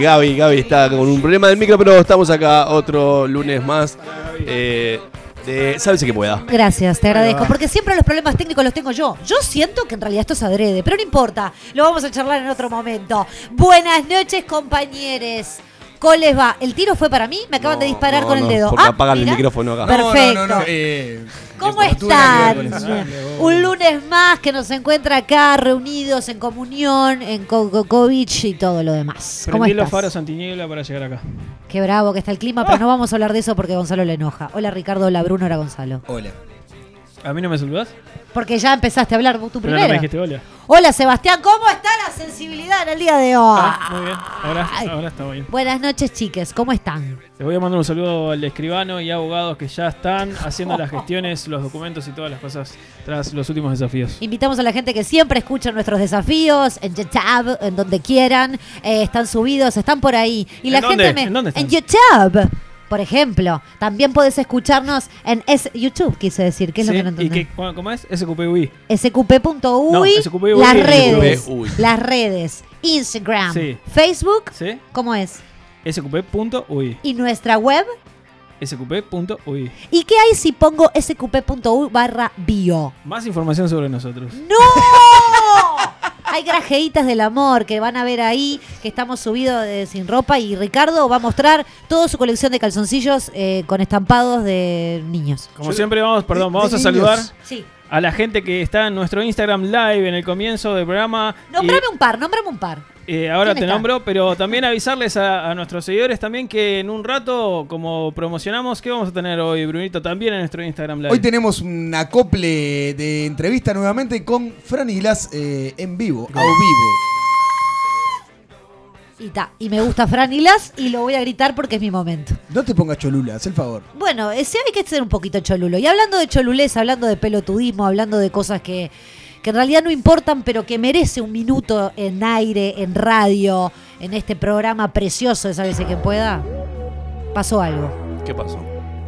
Gaby, Gaby está con un problema del micro, pero estamos acá otro lunes más. Eh, de Sálvese que pueda. Gracias, te agradezco. Porque siempre los problemas técnicos los tengo yo. Yo siento que en realidad esto es adrede, pero no importa. Lo vamos a charlar en otro momento. Buenas noches, compañeros. ¿Cómo les va? ¿El tiro fue para mí? Me acaban de disparar No, con el dedo. Porque Ah, apagan el micrófono acá. Perfecto. No, no, no, eh, ¿Cómo están? Un lunes más que nos encuentra acá reunidos en comunión, en co- co- COVID y todo lo demás. ¿Cómo Prendí los estás? faros antiniebla para llegar acá. Qué bravo que está el clima, pero no vamos a hablar de eso porque Gonzalo le enoja. Hola Ricardo, hola Bruno, hola Gonzalo. Hola. ¿A mí no me saludás? Porque ya empezaste a hablar tú Pero primero. no me dijiste hola. Hola Sebastián, ¿cómo está la sensibilidad en el día de hoy? Ah, muy bien. Ahora, Ay. ahora está bien. Buenas noches, chiques, ¿cómo están? Les voy a mandar un saludo al escribano y abogados que ya están haciendo las gestiones, los documentos y todas las cosas tras los últimos desafíos. Invitamos a la gente que siempre escucha nuestros desafíos en YouTube, en donde quieran. Eh, están subidos, están por ahí. Y ¿En la dónde? gente me. ¿En dónde están? YouTube. Por ejemplo, también puedes escucharnos en S YouTube, quise decir, ¿qué es lo que no ¿Y entendí? cómo es? SQPUI. sqp.uy, No, SQP.uy. las redes, SQP.uy. las redes, Instagram, Sí. Facebook, ¿Sí? ¿cómo es? SQP.UI. Y nuestra web. SQP.UI. ¿Y qué hay si pongo sqp.uy barra bio? Más información sobre nosotros. ¡No! Hay grajeitas del amor que van a ver ahí, que estamos subidos de sin ropa y Ricardo va a mostrar toda su colección de calzoncillos eh, con estampados de niños. Como siempre, vamos, perdón, de vamos a niños. saludar Sí. A la gente que está en nuestro Instagram Live en el comienzo del programa. Y- Nombrame un par, nombrame un par. Eh, ahora ¿Quién te está? nombro, pero también avisarles a, a nuestros seguidores también que en un rato, como promocionamos, ¿qué vamos a tener hoy, Brunito? También en nuestro Instagram Live. Hoy tenemos un acople de entrevista nuevamente con Fran y Glass eh, en vivo, a vivo. Y, ta, y me gusta Fran y lo voy a gritar porque es mi momento. No te pongas cholula, haz el favor. Bueno, ese hay que ser un poquito cholulo. Y hablando de cholulez, hablando de pelotudismo, hablando de cosas que, que en realidad no importan, pero que merece un minuto en aire, en radio, en este programa precioso de Sálvese que pueda, pasó algo. ¿Qué pasó?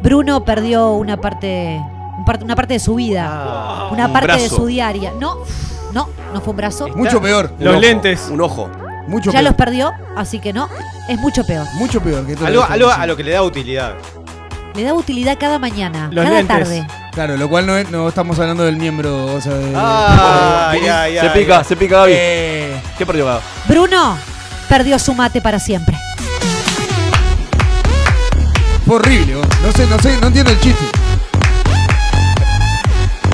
Bruno perdió una parte, un par- una parte de su vida, una Ah, un parte de su diaria. No, no, no fue un brazo. Mucho peor, Un Los ojo, lentes. Un ojo. Mucho Ya peor. los perdió, así que no, es mucho peor. Mucho peor que todo Algo, algo a lo que le da utilidad. Le da utilidad cada mañana, Los cada lentes. tarde. Claro, lo cual no, es- no estamos hablando del miembro, o sea, de... Ah, Ay, ay, se ay, pica, se pica Gaby. Eh, ¿Qué perdió Gaby? Bruno perdió su mate para siempre. fue horrible, vos. no sé, no sé, no entiendo el chiste.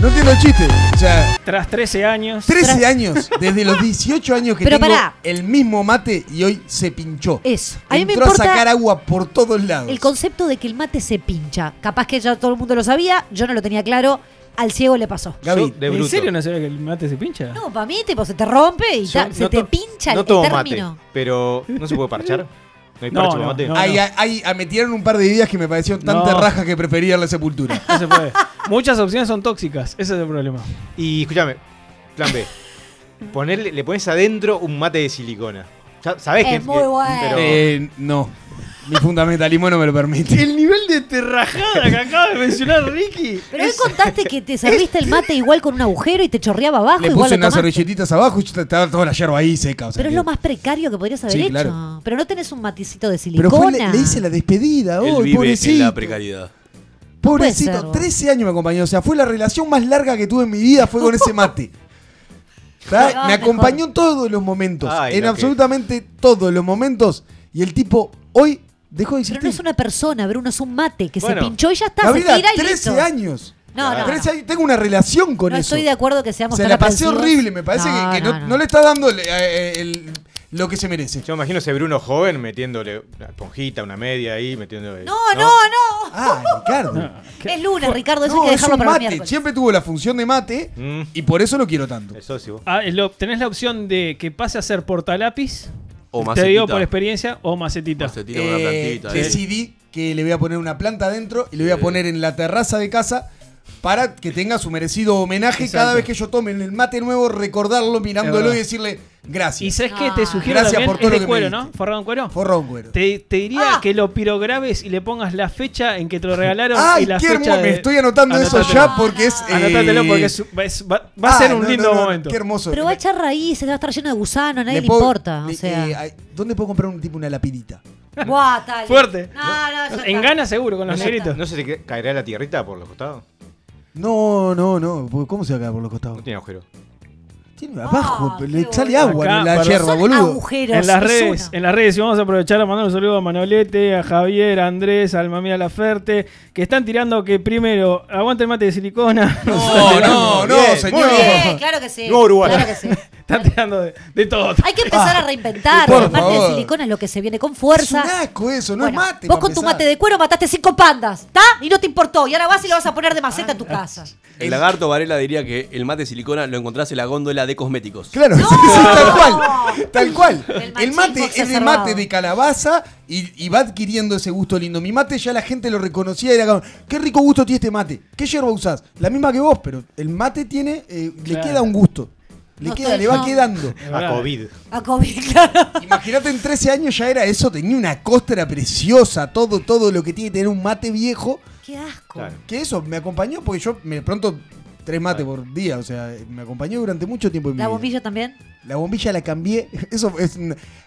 No entiendo el chiste. O sea, Tras 13 años. 13 años, desde los 18 años que Pero tengo pará. el mismo mate y hoy se pinchó. Eso. A mí me Entró importa a sacar agua por todos lados. el concepto de que el mate se pincha. Capaz que ya todo el mundo lo sabía, yo no lo tenía claro. al ciego le pasó. Gaby, Yo de ¿En bruto. serio no sabía que el mate se pincha? No, para mí, tipo, se te rompe y Yo ta- se no te to- pincha no el tomo término. mate, pero ¿no se puede parchar? ¿No hay parche no, mate? hay- hay- metieron un par de ideas que me parecieron tan No. terrajas que prefería la sepultura. No se puede. Muchas opciones son tóxicas. Ese es el problema. Y escúchame, plan B. Ponerle, le pones adentro un mate de silicona. Ya sabés Es que muy que- bueno. pero- Eh, no. Mi fundamentalismo no me lo permite. El nivel de terrajada que acaba de mencionar Ricky. Pero hoy contaste que te serviste el mate igual con un agujero y te chorreaba abajo. Le igual puse lo unas tomaste. servilletitas abajo y estaba toda la yerba ahí seca. o sea Pero es que- lo más precario que podrías haber Sí, hecho. claro. Pero no tenés un maticito de Pero silicona. fue, le, le hice la despedida Él hoy, vive pobrecito. en la precariedad. Pobrecito, Puede ser, 13 años me acompañó. O sea, fue la relación más larga que tuve en mi vida, fue con ese mate. Me mejor. acompañó en todos los momentos. Ay, en lo que- absolutamente todos los momentos. Y el tipo hoy dejó de Pero existir. no es una persona, Bruno, es un mate que Bueno. se pinchó y ya está, Gabriela, se tira y 13 listo. años. No, no, 13 no. años. Tengo una relación con No eso. estoy de acuerdo que seamos Se tan la pasé aprensivos. horrible. Me parece que- que, no, no le está dando el- eh, el- lo que se merece. Yo me imagino ese Bruno joven metiéndole una esponjita, una media ahí, metiéndole. No, no, no. Ah, Ricardo. Es lunes, Ricardo, eso No, hay que es dejarlo un para mate. miércoles. Siempre tuvo la función de mate Mm, y por eso lo quiero tanto. socio. Ah, es lo- tenés la opción de que pase a ser portalápiz. O Te digo por experiencia. O macetita. Macetita con una Eh, plantita. eh. decidí que le voy a poner una planta adentro y le voy a Sí. poner en la terraza de casa para que tenga su merecido homenaje Exacto. cada vez que yo tome el mate nuevo, recordarlo, mirándolo y decirle Y gracias. sabes qué? Ah. Te sugiero Gracias también. por todo es lo de me cuero, diste. ¿no? Forrado en cuero. Forrón, güero. Te, te diría Ah. que lo pirograbes y le pongas la fecha en que te lo regalaron ¡Ay, y la qué fecha hermoso! de- Me estoy anotando eso Anótatelo. ya porque es. eh, Anótatelo porque es- es- va, va a ah, ser un no, lindo no, no, momento. Qué hermoso. Pero va a echar raíces, va a estar lleno de gusanos, a nadie le, puedo- importa. le- o sea. eh, ay, ¿Dónde puedo comprar un tipo una lapidita? Buah, tal. Fuerte. No, no, ya está. En gana seguro con ¿No los se, negritos. ¿No se te ca- caerá la tierrita por los costados? No, no, no. porque ¿Cómo se va a caer por los costados? No tiene agujero. Tiene abajo, Ah, qué le sale boludo. agua Acá, en la Son boludo. agujeros. En las es redes, en las redes, y vamos a aprovechar a mandar un saludo a Manolete, a Javier, a Andrés, a Alma Mía Laferte, que están tirando que primero aguante el mate de silicona. No, no, no, Bien, señor. Sí, claro que sí. No, Uruguay. Claro que sí. están tirando de, de todo. Hay que empezar a reinventar. por El mate de favor. silicona es lo que se viene con Es fuerza. un asco eso, no Bueno, es mate. Vos para con tu empezar. mate de cuero mataste cinco pandas, ¿está? Y no te importó. Y ahora vas y lo vas a poner de maceta en tu casa. El lagarto Varela diría que el mate de silicona lo encontrás en la góndola de cosméticos. Claro, sí, sí, tal cual. Tal cual. El mate es de mate de calabaza y, y va adquiriendo ese gusto lindo. Mi mate ya la gente lo reconocía y era como, qué rico gusto tiene este mate. ¿Qué yerba usás? La misma que vos, pero el mate tiene, eh, le queda un gusto. Le No queda, le va no. quedando. A. COVID. A COVID, claro. Imagínate en 13 años ya era eso, tenía una costra preciosa, todo, todo lo que tiene que tener un mate viejo. Qué asco. Claro. Que eso me acompañó porque yo me pronto tres mates por día, o sea, me acompañó durante mucho tiempo en mi ¿La vida. bombilla también? La bombilla la cambié. Eso es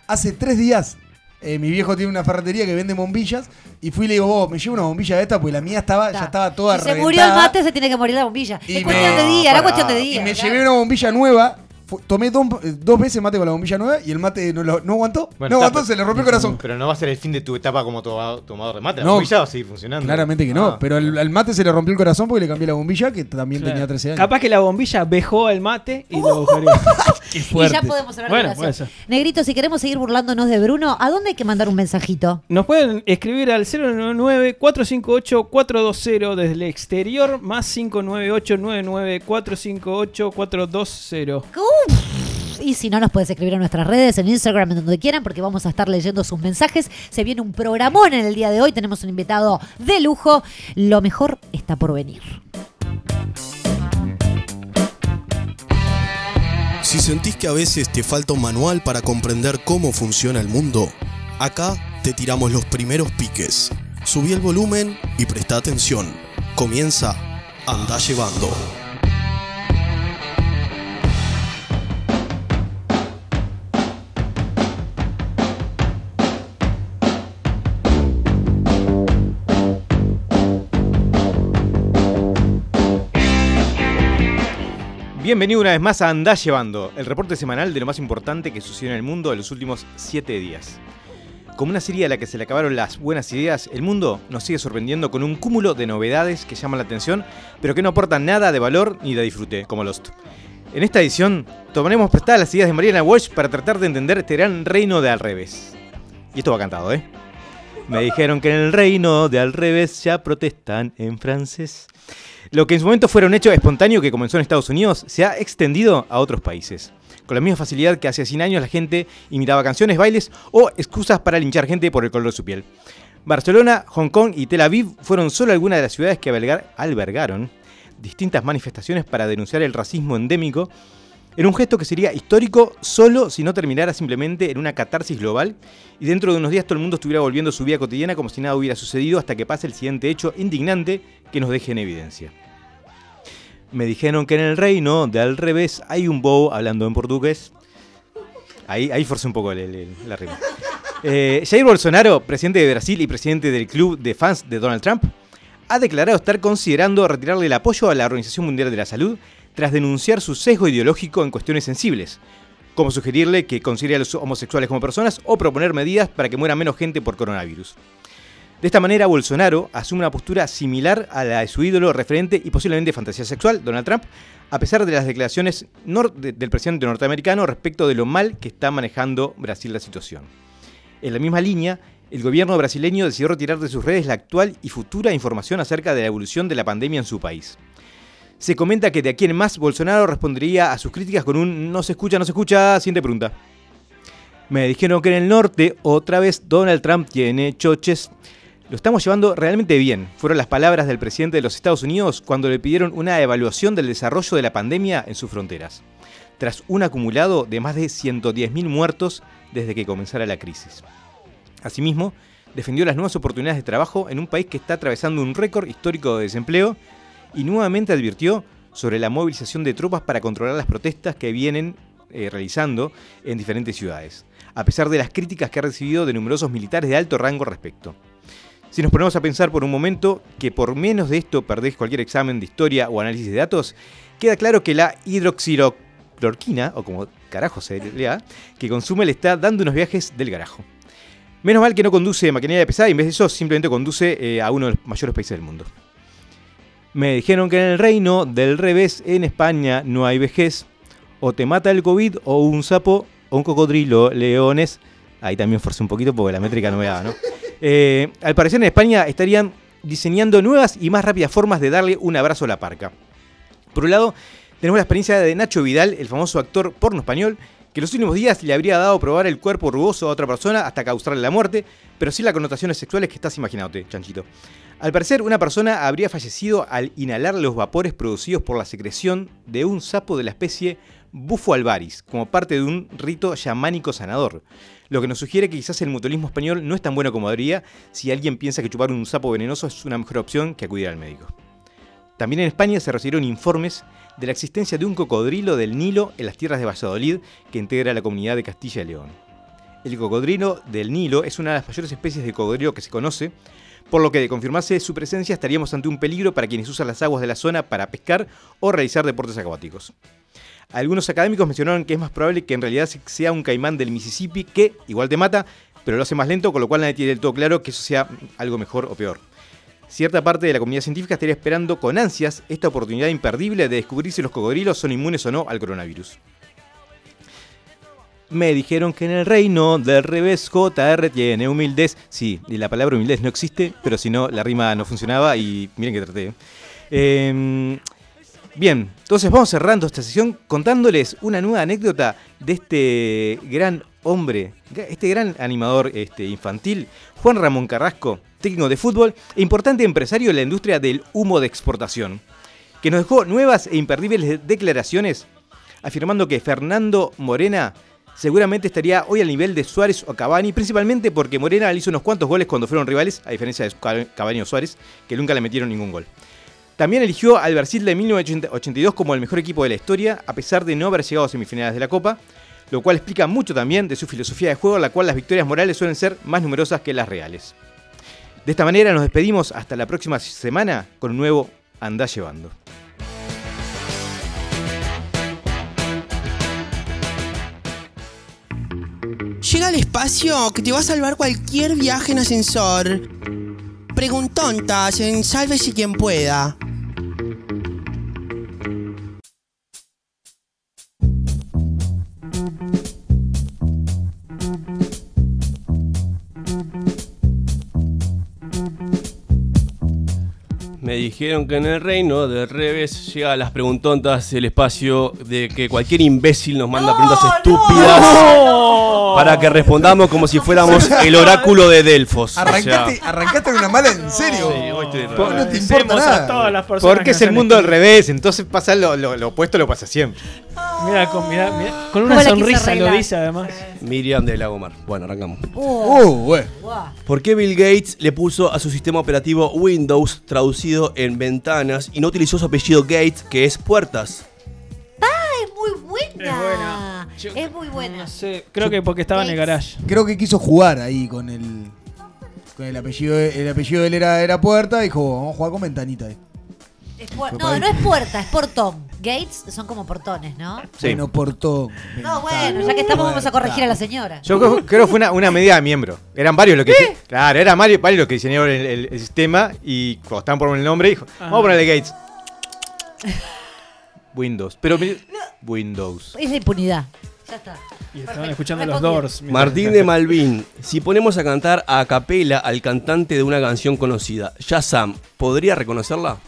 hace tres días. eh, mi viejo tiene una ferretería que vende bombillas. Y fui y le digo, vos, me llevo una bombilla de esta, porque la mía estaba, ya estaba toda Si se murió el mate, se tiene que morir la bombilla. Y es cuestión me- de día, era pará. cuestión de Y día. me ¿verdad? llevé una bombilla nueva. Tomé dos, eh, dos veces mate con la bombilla nueva y el mate no, lo- no aguantó. Bueno, no aguantó, se le rompió el corazón. Pero no va a ser el fin de tu etapa como toma- tomador de mate. La No. bombilla va a seguir funcionando. Claramente que no, Ah. pero al, al mate se le rompió el corazón porque le cambié la bombilla, que también Claro. tenía 13 años. Capaz que la bombilla vejó el mate y lo agujereó. Qué Y fuerte. ya podemos hablar Bueno, de ser. Negrito, si queremos seguir burlándonos de Bruno, ¿a dónde hay que mandar un mensajito? Nos pueden escribir al 099-458-420 desde el exterior, más 598-99-458-420. Uf. Y si no, nos puedes escribir en nuestras redes, en Instagram, en donde quieran, porque vamos a estar leyendo sus mensajes. Se viene un programón en el día de hoy. Tenemos un invitado de lujo. Lo mejor está por venir. Si sentís que a veces te falta un manual para comprender cómo funciona el mundo, acá te tiramos los primeros piques. Subí el volumen y presta atención. Comienza Anda Llevando. Bienvenido una vez más a Andá Llevando, el reporte semanal de lo más importante que sucedió en el mundo en los últimos 7 días. Como una serie a la que se le acabaron las buenas ideas, el mundo nos sigue sorprendiendo con un cúmulo de novedades que llaman la atención, pero que no aportan nada de valor ni de disfrute, como Lost. En esta edición, tomaremos prestadas las ideas de Mariana Walsh para tratar de entender este gran reino de al revés. Y esto va cantado, ¿eh? Me dijeron que en el reino de al revés ya protestan en francés. Lo que en su momento fuera un hecho espontáneo que comenzó en Estados Unidos se ha extendido a otros países. Con la misma facilidad que hace 100 años la gente imitaba canciones, bailes o excusas para linchar gente por el color de su piel. Barcelona, Hong Kong y Tel Aviv fueron solo algunas de las ciudades que albergar- albergaron distintas manifestaciones para denunciar el racismo endémico en un gesto que sería histórico solo si no terminara simplemente en una catarsis global y dentro de unos días todo el mundo estuviera volviendo a su vida cotidiana como si nada hubiera sucedido hasta que pase el siguiente hecho indignante que nos deje en evidencia. Me dijeron que en el reino de al revés hay un bow hablando en portugués. Ahí, ahí un poco la rima. Eh, Jair Bolsonaro, presidente de Brasil y presidente del club de fans de Donald Trump, ha declarado estar considerando retirarle el apoyo a la Organización Mundial de la Salud tras denunciar su sesgo ideológico en cuestiones sensibles, como sugerirle que considere a los homosexuales como personas o proponer medidas para que muera menos gente por coronavirus. De esta manera, Bolsonaro asume una postura similar a la de su ídolo referente y posiblemente fantasía sexual, Donald Trump, a pesar de las declaraciones del presidente norteamericano respecto de lo mal que está manejando Brasil la situación. En la misma línea, el gobierno brasileño decidió retirar de sus redes la actual y futura información acerca de la evolución de la pandemia en su país. Se comenta que de aquí en más Bolsonaro respondería a sus críticas con un no se escucha, no se escucha, siguiente pregunta. Me dijeron que en el norte otra vez Donald Trump tiene choches. Lo estamos llevando realmente bien, fueron las palabras del presidente de los Estados Unidos cuando le pidieron una evaluación del desarrollo de la pandemia en sus fronteras, tras un acumulado de más de 110.000 muertos desde que comenzara la crisis. Asimismo, defendió las nuevas oportunidades de trabajo en un país que está atravesando un récord histórico de desempleo y nuevamente advirtió sobre la movilización de tropas para controlar las protestas que vienen eh, realizando en diferentes ciudades, a pesar de las críticas que ha recibido de numerosos militares de alto rango respecto. Si nos ponemos a pensar por un momento que por menos de esto perdés cualquier examen de historia o análisis de datos, queda claro que la hidroxiloclorquina, o como carajo se lea, que consume le está dando unos viajes del carajo. Menos mal que no conduce maquinaria pesada y en vez de eso simplemente conduce eh, a uno de los mayores países del mundo. Me dijeron que en el reino del revés, en España, no hay vejez. O te mata el COVID o un sapo o un cocodrilo, leones. Ahí también forcé un poquito porque la métrica no me daba, ¿no? Eh, al parecer en España estarían diseñando nuevas y más rápidas formas de darle un abrazo a la parca. Por un lado, tenemos la experiencia de Nacho Vidal, el famoso actor porno español, que en los últimos días le habría dado probar el cuerpo rugoso a otra persona hasta causarle la muerte, pero sin las connotaciones sexuales que estás imaginándote, chanchito. Al parecer, una persona habría fallecido al inhalar los vapores producidos por la secreción de un sapo de la especie Bufo alvaris, como parte de un rito chamánico sanador. Lo que nos sugiere que quizás el mutualismo español no es tan bueno como debería si alguien piensa que chupar un sapo venenoso es una mejor opción que acudir al médico. También en España se recibieron informes de la existencia de un cocodrilo del Nilo en las tierras de Valladolid que integra la comunidad de Castilla y León. El cocodrilo del Nilo es una de las mayores especies de cocodrilo que se conoce, por lo que de confirmarse su presencia estaríamos ante un peligro para quienes usan las aguas de la zona para pescar o realizar deportes acuáticos. Algunos académicos mencionaron que es más probable que en realidad sea un caimán del Mississippi que igual te mata, pero lo hace más lento, con lo cual nadie tiene del todo claro que eso sea algo mejor o peor. Cierta parte de la comunidad científica estaría esperando con ansias esta oportunidad imperdible de descubrir si los cocodrilos son inmunes o no al coronavirus. Me dijeron que en el reino del revés JR tiene humildez. Sí, la palabra humildez no existe, pero si no, la rima no funcionaba y miren que traté. Eh, bien, entonces vamos cerrando esta sesión contándoles una nueva anécdota de este gran hombre, este gran animador este, infantil, Juan Ramón Carrasco, técnico de fútbol e importante empresario de la industria del humo de exportación, que nos dejó nuevas e imperdibles declaraciones afirmando que Fernando Morena seguramente estaría hoy al nivel de Suárez o Cavani, principalmente porque Morena le hizo unos cuantos goles cuando fueron rivales, a diferencia de Cavani o Suárez, que nunca le metieron ningún gol. También eligió al Brasil de 1982 como el mejor equipo de la historia, a pesar de no haber llegado a semifinales de la Copa, lo cual explica mucho también de su filosofía de juego, la cual las victorias morales suelen ser más numerosas que las reales. De esta manera nos despedimos hasta la próxima semana con un nuevo Andá Llevando. Llega al espacio que te va a salvar cualquier viaje en ascensor. Preguntontas en Sálvese quien pueda. Me Me dijeron que en el reino del revés llega a las preguntontas el espacio de que cualquier imbécil nos manda preguntas estúpidas para que respondamos como si fuéramos el oráculo de Delfos. O sea, Arrancaste, arrancaste con una mala en serio. Sí, hoy estoy no te importa a nada. todas las personas Porque que es el mundo al revés, entonces pasa lo, lo- lo opuesto, lo pasa siempre. Mira, con, mira, mira, con ¿Cómo una sonrisa lo dice además. Miriam de Lagomar. Bueno, arrancamos. Uh, Uh. ¿Por qué Bill Gates le puso a su sistema operativo Windows traducido en ventanas y no utilizó su apellido Gates, que es puertas? Es muy buena. Es buena. Yo- Es muy buena. No sé, creo que porque estaba en el garage. Creo que quiso jugar ahí con el. Con el apellido. El apellido de él era, era puerta. Dijo, vamos a jugar con ventanita ahí. Es puer- no, no es puerta, es portón. Gates son como portones, ¿no? Sí. Bueno, portón. No, bueno, ya que estamos vamos a corregir a la señora. Yo creo, creo que fue una, una medida de miembro. Eran varios los que. Claro, eran varios, varios los que diseñaron el, el- el sistema y cuando estaban por el nombre dijo, vamos a ponerle Gates. Windows. Pero mi- Windows. Es la impunidad. Ya está. Y estaban escuchando los Doors. Martín de Malvin, si ponemos a cantar a capela al cantante de una canción conocida, Shazam, ¿podría reconocerla?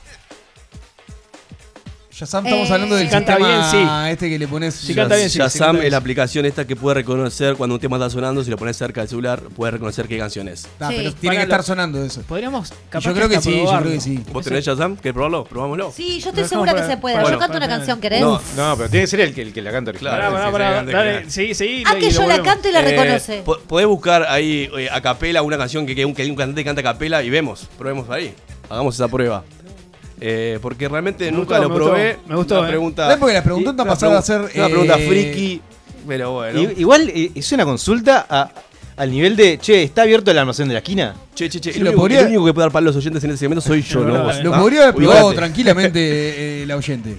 Shazam, estamos Eh, hablando del si canta sistema bien, este que le pones. Si canta bien, sí, Shazam sí, canta es la aplicación esta que puede reconocer cuando un tema está sonando, si lo pones cerca del celular, puede reconocer qué canción es. Ah, Sí. pero tiene Para que estar lo- sonando eso. Podríamos capaz yo creo que hasta sí, yo probarlo. creo que sí. ¿Vos tenés Shazam? ¿Querés probarlo? Probámoslo. Sí, yo estoy segura que se puede. para- yo para- canto una para- canción, ¿querés? No, No, pero tiene que ser el que, el que la canta Claro, Pará, sí, pará, sí, pará, sí, sí, dale, sí. seguí, seguí. Ah, y que lo yo la volvemos. canto y la Eh, reconoce. po- Podés buscar ahí eh, a capela una canción que, que un, que un cantante canta a capela y vemos, probemos ahí. Hagamos esa prueba. Eh, porque realmente Me nunca gustó, lo me gustó, probé. me gustó, Una eh. pregunta. ¿Sabes? Porque las preguntas una pasaron a ser, Una pregunta eh, friki, pero bueno. Igual eh, es una consulta a- al nivel de, che, ¿está abierto el almacén de la esquina? Che, che, che. Sí, el, lo único, podría- el único que puede dar para los oyentes en este segmento soy yo. Lo podría haber probado tranquilamente eh, la oyente.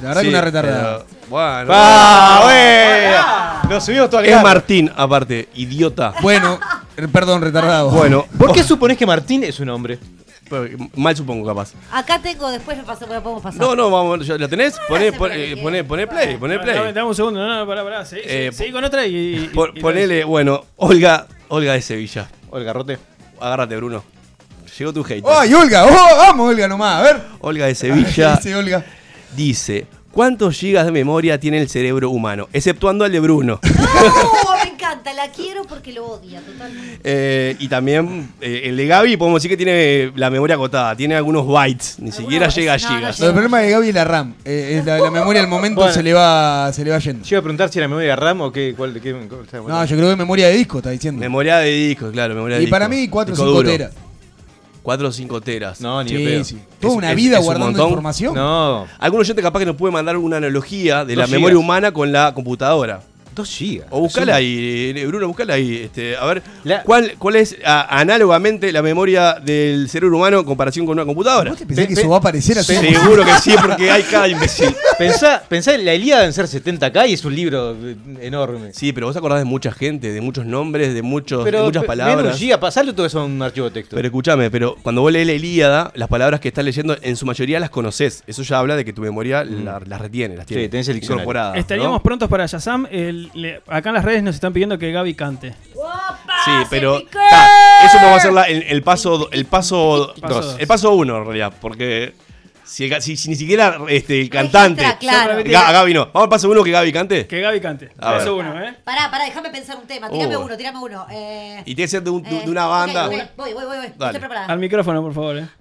La verdad Sí, que una retardada. pero, Bueno. ¡Ah! Nos subimos todo al es. Martín, aparte, idiota. Bueno, perdón, retardado. Bueno, ¿Por qué suponés que Martín es un hombre? Pero, Mal supongo, capaz. Acá tengo, después lo paso- lo podemos pasar. No, no, vamos, ¿ya ¿la tenés? Poné, se pon- puede, eh, poné, poné play, poné Dame, play. dame un segundo, no, no, pará, pará. Seguí, Eh, seguí con otra y. y- Pon- y- ponele, bueno, Olga, Olga de Sevilla. Olga Rote. Agárrate, Bruno. Llegó tu hate. ¡Ay, Olga! ¡Oh, vamos, Olga, nomás! A ver. Olga de Sevilla Dice Olga. dice: ¿Cuántos gigas de memoria tiene el cerebro humano? Exceptuando el de Bruno. No, encanta, la quiero porque lo odia totalmente. Eh, y también eh, el de Gaby, podemos decir que tiene la memoria acotada. Tiene algunos bytes. Ni siquiera llega a no, no gigas. No, el problema de Gaby es la RAM. Eh, es la, la memoria al momento Bueno. se le va se le va yendo. Yo iba a preguntar si era memoria RAM o qué. Cuál, qué cuál- cuál- No, yo creo que memoria de disco, está diciendo. Memoria de disco, claro, memoria de y disco. para mí 4 o Disco 5 duro. teras. 4 o 5 teras. No, ni de Sí, pedo. sí. Toda Es- una es- vida es guardando información. No, Algún oyente capaz que nos puede mandar una analogía de la memoria humana con la computadora. 2 gigas. O buscala ahí, eh, Bruno, buscala ahí. Este, a ver, La- ¿cuál, ¿cuál es a- análogamente la memoria del cerebro humano en comparación con una computadora? ¿Vos te pensás Pe- que pe- eso va a aparecer así? Seguro que sí, porque hay cada imbécil. Pensá, pensá en la Ilíada en ser 70k y es un libro eh, enorme. Sí, pero vos acordás de mucha gente, de muchos nombres, de, muchos, de Pero muchas pe- menos palabras. un giga, pasarle todo eso a un archivo de texto. Pero escúchame, pero cuando vos lees la Ilíada, las palabras que estás leyendo, en su mayoría las conoces. Eso ya habla de que tu memoria la- las retiene, las tiene Sí, tenés el diccionario. Estaríamos ¿no? prontos para Shazam. El- le- acá en las redes nos están pidiendo que Gaby cante. Sí, pero ta, eso vamos a hacer la- el, el paso el paso Paso dos. dos. El paso uno en realidad, porque si, el si- si ni siquiera este, el cantante. Registra, claro. Ga- Gaby no. Vamos al paso uno que Gaby cante. Que Gaby cante. A ver. Eso uno, ¿eh? Pará, pará, déjame pensar un tema. Tirame Uh. uno, tirame uno. Eh, Y tiene que ser de, un- eh, de una banda. ok, ok, Voy, voy, voy, voy. Dale. Estoy preparada. Al micrófono, por favor, ¿eh?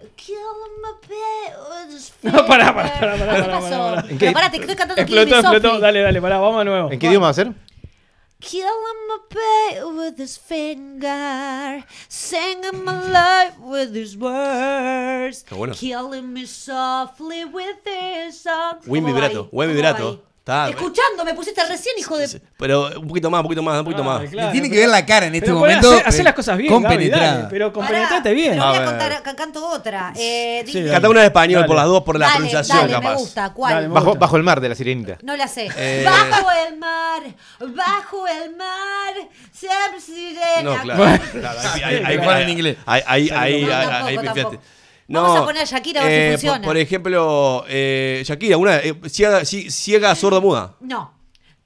No, pará, pará, pará, pará, ¿Qué pará, pasó? pará, pará. ¿En Pero qué- pará, te estoy cantando Explotó, explotó. Dale, dale, pará, vamos de nuevo. ¿En qué idioma va a ser? Kill him a bit with his finger, sing him alive with his words, Qué bueno. kill him softly with his song. Buen ¿Cómo va vibrato, buen ¿Cómo vibrato. ahí? Está- Escuchando, me pusiste recién, hijo de... Pero un poquito más, un poquito más, un poquito más. Ah, claro, Le tiene que ver la cara en este pero momento. Hacer, hacer eh, las cosas bien, Gaby, compenetrada. dale, pero compenetrate bien. pero voy A contar, ca- canto otra. Eh, Sí, una en español Dale. por las dos, por la Dale, pronunciación dale, capaz. me gusta. ¿Cuál? Dale, me Bajo, gusta. bajo el mar de la sirenita. No la sé. Eh. Bajo el mar, bajo el mar, siempre sirena. No, claro. Igual ahí- en inglés. Ahí, ahí, ahí, No. Vamos a poner a Shakira a ver si eh, funciona. Por, por ejemplo, eh, Shakira, una eh, ciega, ci- ciega sorda muda. No.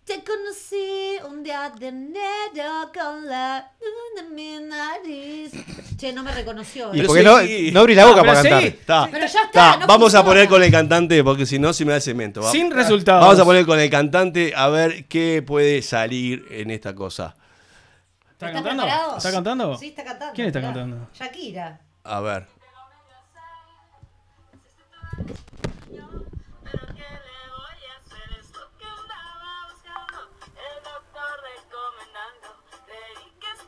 Te conocí un día de enero con la luna en mi nariz. Che, no me reconoció. ¿Y eh. por qué no, no abrís la boca Ah, pero para sí. cantar? Está. Pero ya está, Está, no vamos a funciona. poner con el cantante porque si no se me da cemento. Va- Sin resultados. Vamos a poner con el cantante a ver qué puede salir en esta cosa. ¿Está ¿Están cantando? preparados? ¿Está cantando? Sí, está cantando. ¿Quién está mirá. cantando? Shakira. A ver.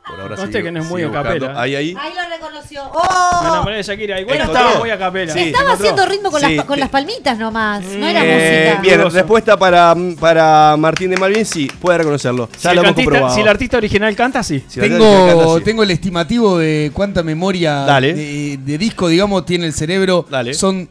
Por ahora Conste sigue- que no es muy sigue a capela. Ahí, ahí. Ahí lo reconoció. Me ¡Oh! enamoré de Shakira. Igual ¿Encontró? estaba muy a capela. Sí. Estaba ¿Encontró? haciendo ritmo con, Sí, las, con te- las palmitas nomás. No era Eh, música. bien, Dudoso. respuesta para, para Martín de Malvin, sí, puede reconocerlo. Si Ya el, lo hemos cantista- comprobado. si el artista original canta, sí. Si canta, Tengo, sí. tengo el estimativo de cuánta memoria Dale. de, de disco, digamos, tiene el cerebro. Dale. Son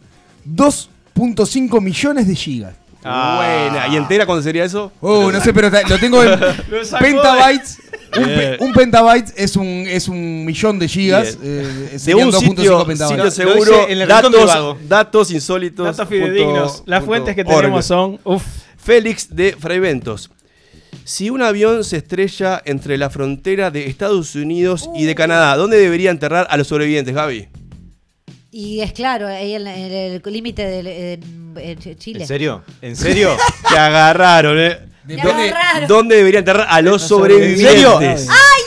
2.5 millones de gigas. Buena. ¿Y entera cuándo sería eso? Oh, no sé, pero lo tengo en pentabytes. Un, pe- Bien. un pentabyte es un, es un millón de gigas. Eh, De un 2.5 sitio, pentabytes. sitio seguro, en el datos, datos insólitos. Datos punto- fidedignos. Las punto fuentes que org. tenemos son. Uf. Félix de Fraiventos. Si un avión se estrella entre la frontera de Estados Unidos y de Canadá, ¿dónde debería enterrar a los sobrevivientes, Gaby? Y es claro, ahí en, en el límite de en- en Chile. ¿En serio? ¿En serio? Te agarraron, ¿eh? Depende-. ¿Dónde debería enterrar a los ¿En sobrevivientes? serio? ¡Ay!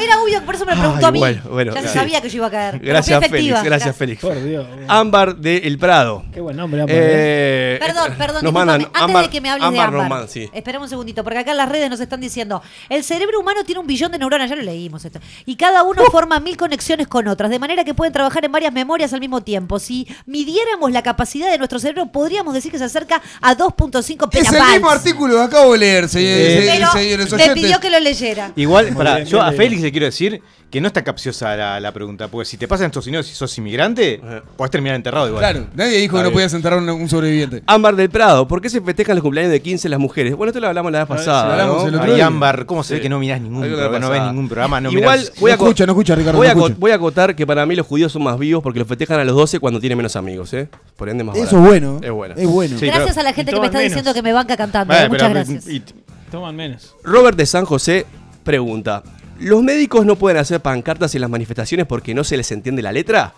Era obvio, por eso me lo preguntó Ay, a mí. bueno, bueno, ya se sí. sabía que yo iba a caer. Gracias. Félix. Gracias, Félix. Por Dios. Ámbar de El Prado. Qué buen nombre, Ámbar, ¿eh? Eh, Perdón, perdón, nos mandan Antes Ámbar- de que me hables Ámbar de Ámbar, mandan, sí. esperemos un segundito, porque acá en las redes nos están diciendo, el cerebro humano tiene un billón de neuronas, ya lo leímos esto, y cada uno Uh. forma mil conexiones con otras, de manera que pueden trabajar en varias memorias al mismo tiempo. Si midiéramos la capacidad de nuestro cerebro, podríamos decir que se acerca a 2.5 Es el mismo artículo que acabo de leer, señores, Pero señores me oyentes. pidió que lo leyera. Igual, bien, yo a. Félix quiero decir que no está capciosa la, la pregunta, porque si te pasa en Estados Unidos y sos inmigrante, Ajá. podés terminar enterrado igual. Claro, nadie dijo que no podías enterrar a un, un sobreviviente. Ámbar del Prado, ¿por qué se festejan los cumpleaños de 15 las mujeres? Bueno, esto lo hablamos la vez pasada. lo hablamos ¿no? Ay. Ámbar, ¿cómo se ve Sí. que no mirás ningún programa, no ves ningún programa? No Igual mirás- voy a No escucha, no escucha, Ricardo, Voy, no a, co- escucha. voy a acotar que para mí los judíos son más vivos porque los festejan a los 12 cuando tienen menos amigos, ¿eh? Por ende más Eso barato. es bueno. Es bueno. Es bueno. Sí, gracias pero- a la gente que me está menos. diciendo que me banca cantando. Eh, Muchas pero- gracias. y- Toman menos. Robert de San José pregunta: ¿Los médicos no pueden hacer pancartas en las manifestaciones porque no se les entiende la letra?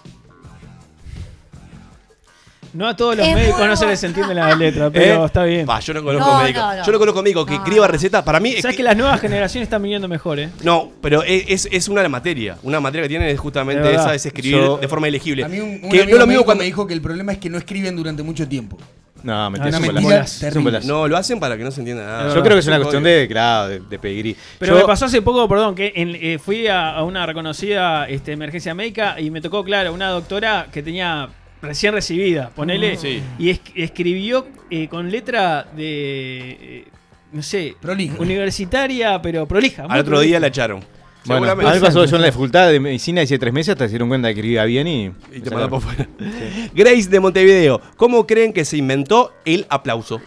No a todos los Es médicos no se les entiende la letra, pero ¿Eh? está bien. Yo no conozco No, médicos. no, no. Yo no conozco médicos que escriba no. receta. Para mí. ¿Sabes que las nuevas generaciones están viniendo mejor, eh? No, pero es, es- es una materia. Una materia que tienen es justamente verdad. esa, es escribir Yo- de forma ilegible. A mí un, un que amigo no es lo mismo cuando. me dijo que el problema es que no escriben durante mucho tiempo. No, mentira, Ah, es Una un mentira bolazo. Es un bolazo. No, lo hacen para que no se entienda nada. Yo creo que es una un cuestión de, claro, de, de pedigrí. Pero Yo- me pasó hace poco, perdón, que en- eh, fui a, a una reconocida este, emergencia médica y me tocó, claro, una doctora que tenía recién recibida, ponele, Sí. y es- escribió eh, con letra de, eh, no sé, Prolija. universitaria, pero prolija. Al otro prolija. día la echaron. Bueno, a Seguramente. mí me pasó yo en la facultad de medicina hace tres meses hasta se dieron cuenta de que escribía bien y... Y te mandan por fuera. Grace de Montevideo. ¿Cómo creen que se inventó el aplauso?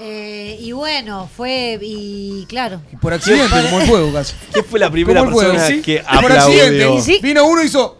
Eh, y bueno, fue, y claro. Por accidente, como el fuego casi. ¿Quién fue la primera persona ¿sí? que Por accidente. aplaudió? ¿Y sí? Vino uno y hizo.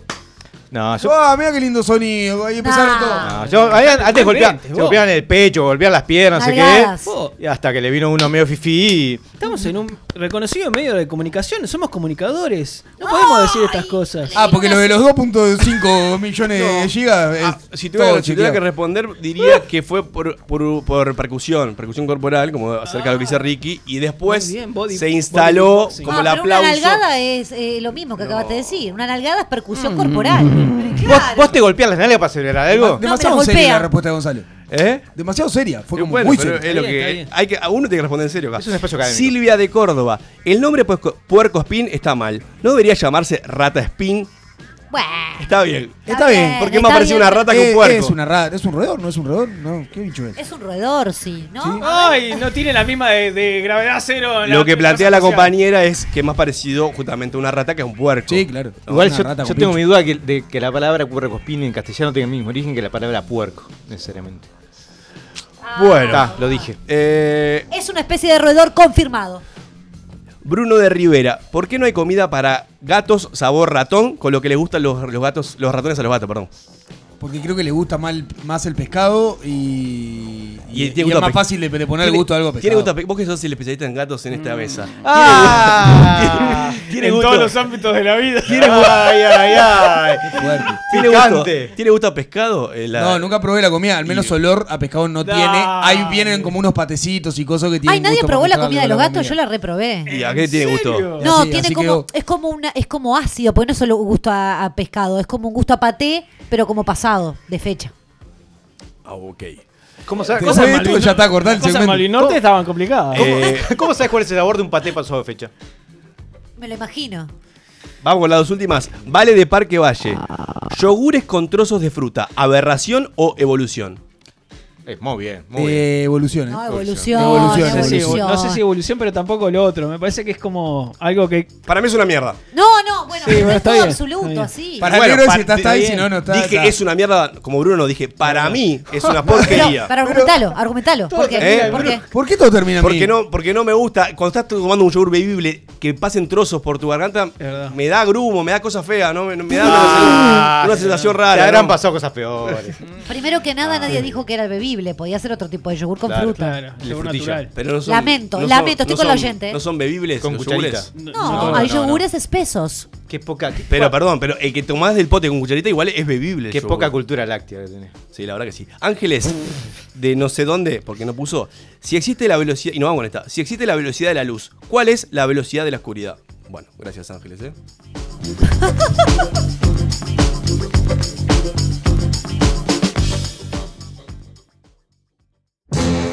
No, yo... Ah, mira qué lindo sonido. Ahí empezaron Nah. todos. no, yo- ahí antes golpeaban, Vos. golpeaban el pecho, golpeaban las piernas, no sé Nalgadas. qué. Y hasta que le vino uno medio fifí y... Estamos en un reconocido medio de comunicación, somos comunicadores. No podemos decir estas cosas. Ah, porque lo de los 2.5 millones de gigas es Ah, si tuviera, todo si tuviera que chequeado. responder, diría que fue por, por, por percusión, percusión corporal, como acerca de lo que dice Ricky, y después Muy bien, body- se instaló body como No, el pero aplauso. Una nalgada es eh, lo mismo que acabas de decir. Una nalgada es percusión corporal. ¿Vos, Claro. vos te golpeás las nalgas para celebrar algo? Demasiado No, me la seria golpea. la respuesta de Gonzalo. ¿Eh? Demasiado seria. Fue como bueno, muy pero seria. es lo Está bien, que, está bien. hay que a uno tiene que responder en serio acá. Es un espacio académico. Silvia de Córdoba. El nombre puerco, puerco spin está mal. ¿No debería llamarse rata spin? Bueno, Está bien. Está bien, ¿Por qué está me apareció bien. una rata que un Eh, puerco? Es una rata. ¿Es un roedor? ¿No es un roedor? No, ¿qué bicho es? Es un roedor, sí, ¿no? Sí. Ay, no tiene la misma de, de gravedad cero. en Lo la que plantea la compañera es que es más parecido justamente a una rata que a un puerco. Sí, claro. Igual yo, tengo mi duda que, de que la palabra puercoespín en castellano tenga el mismo origen que la palabra puerco, necesariamente. Bueno. Está, lo dije. Eh, Es una especie de roedor confirmado. Bruno de Rivera, ¿por qué no hay comida para gatos sabor ratón con lo que les gustan los, los gatos, los ratones a los gatos, perdón? Porque creo que le gusta mal- más el pescado y, Y y- tiene y gusto es más fácil de, de poner el gusto a algo Tiene pesado. gusto a pe- Vos que sos el especialista en gatos en esta mesa. Ah. Tiene en gusto- todos los ámbitos de la vida. Tiene gusto- Ay, ay, ay. Fuerte. ¿Tiene gusto. ¿Tiene gusto a pescado? Eh, la- No, nunca probé la comida, al menos olor a pescado no tiene. Ahí vienen como unos patecitos y cosas que tienen. Ay, nadie gusto probó la pescado comida de los gatos, yo la reprobé. ¿Y a qué tiene gusto? No, Así- tiene así como, quedó. es como una, es como ácido, porque no es solo un gusto a, a pescado, es como un gusto a paté, pero como pasado, de fecha. Ah, ok. ¿Cómo sabes, Después cómo- de esto ya está cortado el Las cosas segmento. Malvinorte estaban complicadas. Eh, ¿Cómo sabes cuál es el sabor de un paté pasado de fecha? Me lo imagino. Vamos con las dos últimas. Vale de Parque Valle. Yogures con trozos de fruta. ¿Aberración o evolución? Es muy bien, muy bien. Eh, evolución, ¿eh? No, evolución. Evolución, No sé, si, evolución. no sé si evolución, pero tampoco lo otro. Me parece que es como algo que. Para mí es una mierda. No, no, bueno, Sí, pero bueno, es está todo bien, absoluto, está bien. así. Para Bueno, el negro pa- si está, está ahí, bien. si no, no está. dije está. es una mierda, como Bruno, dije, para mí es una Pero, porquería. para argumentalo, argumentalo. ¿Por qué? ¿Eh? ¿Por qué? ¿Por qué todo termina en Porque mí? no, porque no me gusta, cuando estás tomando un yogur bebible, que pasen trozos por tu garganta, verdad. me da grumo, me da cosas feas, ¿no? Me, me da Ah, una, una sensación Te rara. habrán ¿no? pasado cosas peores. Primero que nada, nadie dijo que era bebible. Podía ser otro tipo de yogur con Claro, fruta. Claro, yogur frutilla. natural. Pero no son, Lamento, no son- lamento, estoy no con la son- oyente. No son bebibles Con los yogures. No, No, hay no, no. yogures espesos. Qué poca, qué, Pero perdón, pero el que tomás del pote con cucharita igual es bebible. el qué yogur. poca cultura láctea que tenés. Sí, la verdad que sí. Ángeles, de no sé dónde, porque no puso. Si existe la velocidad. Y no vamos con esta. Si existe la velocidad de la luz, ¿cuál es la velocidad de la oscuridad? Bueno, gracias Ángeles, ¿eh?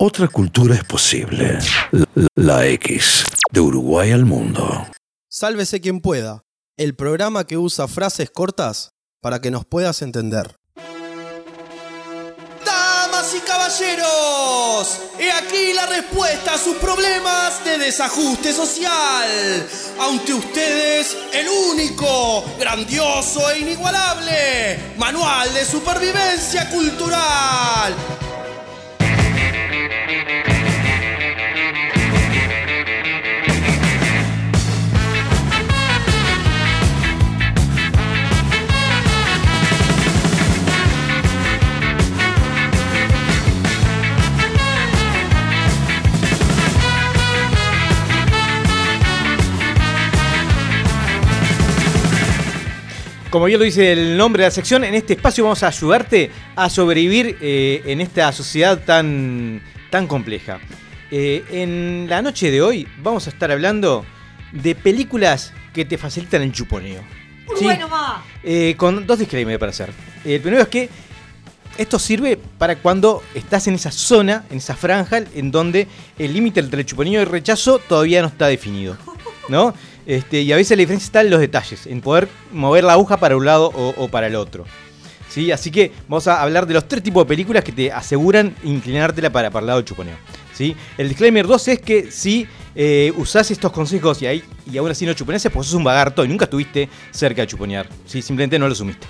Otra cultura es posible. La, X. De Uruguay al mundo. Sálvese quien pueda, el programa que usa frases cortas para que nos puedas entender. Damas y caballeros, he aquí la respuesta a sus problemas de desajuste social. Ante ustedes, el único, grandioso e inigualable manual de supervivencia cultural. Como bien lo dice el nombre de la sección, en este espacio vamos a ayudarte a sobrevivir eh, en esta sociedad tan, tan compleja. Eh, en la noche de hoy vamos a estar hablando de películas que te facilitan el chuponeo. ¿sí? Bueno, ma. Eh, con dos disclaimers para hacer. El primero es que esto sirve para cuando estás en esa zona, en esa franja, en donde el límite entre el chuponeo y el rechazo todavía no está definido. ¿No? Este, y a veces la diferencia está en los detalles, en poder mover la aguja para un lado o, o para el otro. ¿Sí? Así que vamos a hablar de los tres tipos de películas que te aseguran inclinártela para, para el lado del chuponeo. ¿sí? El disclaimer 2 es que si eh, usás estos consejos y, ahí, y aún así no chuponeases, pues sos un vagarto y nunca estuviste cerca de chuponear. ¿sí? Simplemente no lo asumiste.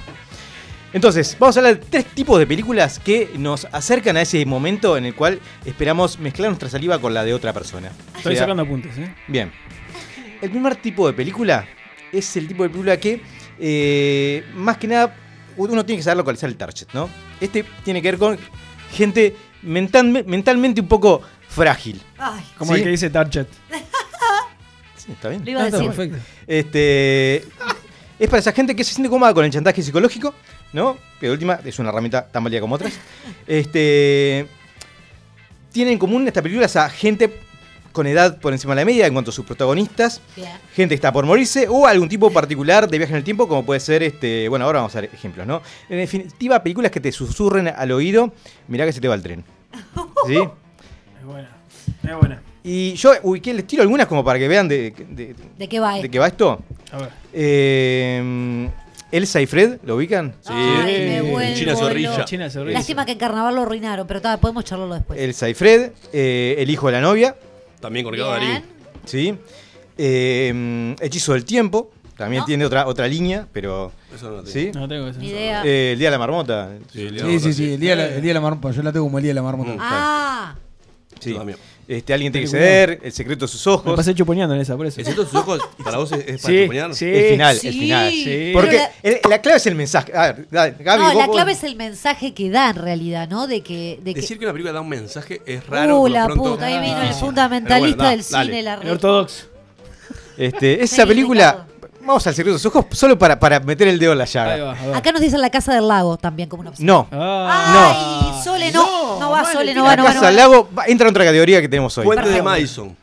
Entonces, vamos a hablar de tres tipos de películas que nos acercan a ese momento en el cual esperamos mezclar nuestra saliva con la de otra persona. Estoy O sea, sacando apuntes, ¿eh? Bien. El primer tipo de película es el tipo de película que, eh, más que nada, uno tiene que saber localizar el target, ¿no? Este tiene que ver con gente mental- mentalmente un poco frágil. Ay, Como ¿Sí? el que dice Target. Sí, está bien. Lo iba a Ah, está decir. perfecto. Este, es para esa gente que se siente cómoda con el chantaje psicológico, ¿no? Que de última es una herramienta tan válida como otras. Este, tiene en común esta película a gente con edad por encima de la media en cuanto a sus protagonistas, Bien. gente que está por morirse o algún tipo particular de viaje en el tiempo, como puede ser este. Bueno, ahora vamos a ver ejemplos, ¿no? En definitiva, películas que te susurren al oído, mirá que se te va el tren. ¿Sí? Es buena. Es buena. Y yo ubiqué, les tiro algunas como para que vean de, de- ¿De qué va? de qué va esto. A ver. Eh, Elsa y Fred, ¿lo ubican? Sí, Ay, me en vuelvo China Zorrilla. loca. China Zorrilla. Lástima que en carnaval lo arruinaron, pero ta, podemos charlarlo después. Elsa y Fred, eh, el hijo de la novia, También con Ricardo. Darín. ¿sí? Eh, Hechizo del tiempo, también ¿No? tiene otra, otra línea, pero. Eso no lo tengo. ¿Sí? No tengo eso. Ni idea. Eh, el día de la marmota. Sí, el día Sí, de sí, la sí, el día, de la, el día de la marmota. Yo la tengo como el día de la marmota. Mm. ah, Sí. Yo también. Este, alguien tiene que ceder, el secreto de sus Me ojos. pasé chuponeando en esa, por eso. ¿Es cierto tus ojos? ¿Para vos es, es para Sí, chuponear? sí. El final, Sí, el final. sí. Porque el- la clave es el mensaje. A ver, dale, Gaby, no, vos- la vos- clave es el mensaje que da en realidad, ¿no? De que. De que Decir que una película da un mensaje es raro. uh, la pronto. puta, ahí vino el fundamentalista del dale. cine, la El ortodoxo. Este, esa película. Vamos al secreto de sus ojos solo para, para meter el dedo en la llaga. Ahí va. Acá nos dicen la casa del lago también como una opción. No. Ah, Ay, Sole no, no, va, vale, Sole no la va, no va. casa no va. al lago va- entra en otra categoría que tenemos hoy. Puente de. Madison.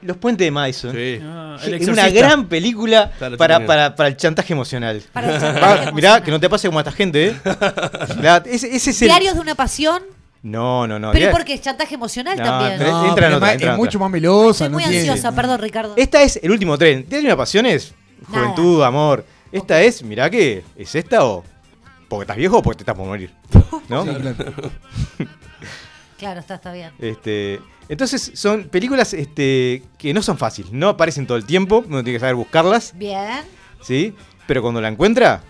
Los puentes de Madison. Sí. Ah, Es una gran película Claro, para, para, para el chantaje emocional. Para el Ah, chantaje mirá, emocional. que no te pase como a esta gente, ¿eh? Mirá, ese, ese es el... Diarios de una pasión, No, no, no. pero diario- porque es chantaje emocional No, también. No, entra en otra, es entra en es otra. mucho más melosa. Estoy muy no tiene- ansiosa, perdón, Ricardo. Esta es el último tren. Diario de una pasión es Nada. juventud, amor. Esta es, mirá que, ¿es esta o porque estás viejo o porque te estás por morir? ¿No? Sí, claro. Claro, está, está bien. Este, entonces son películas este, que no son fáciles, no aparecen todo el tiempo, uno tiene que saber buscarlas, Bien. ¿sí? Pero cuando la encuentra,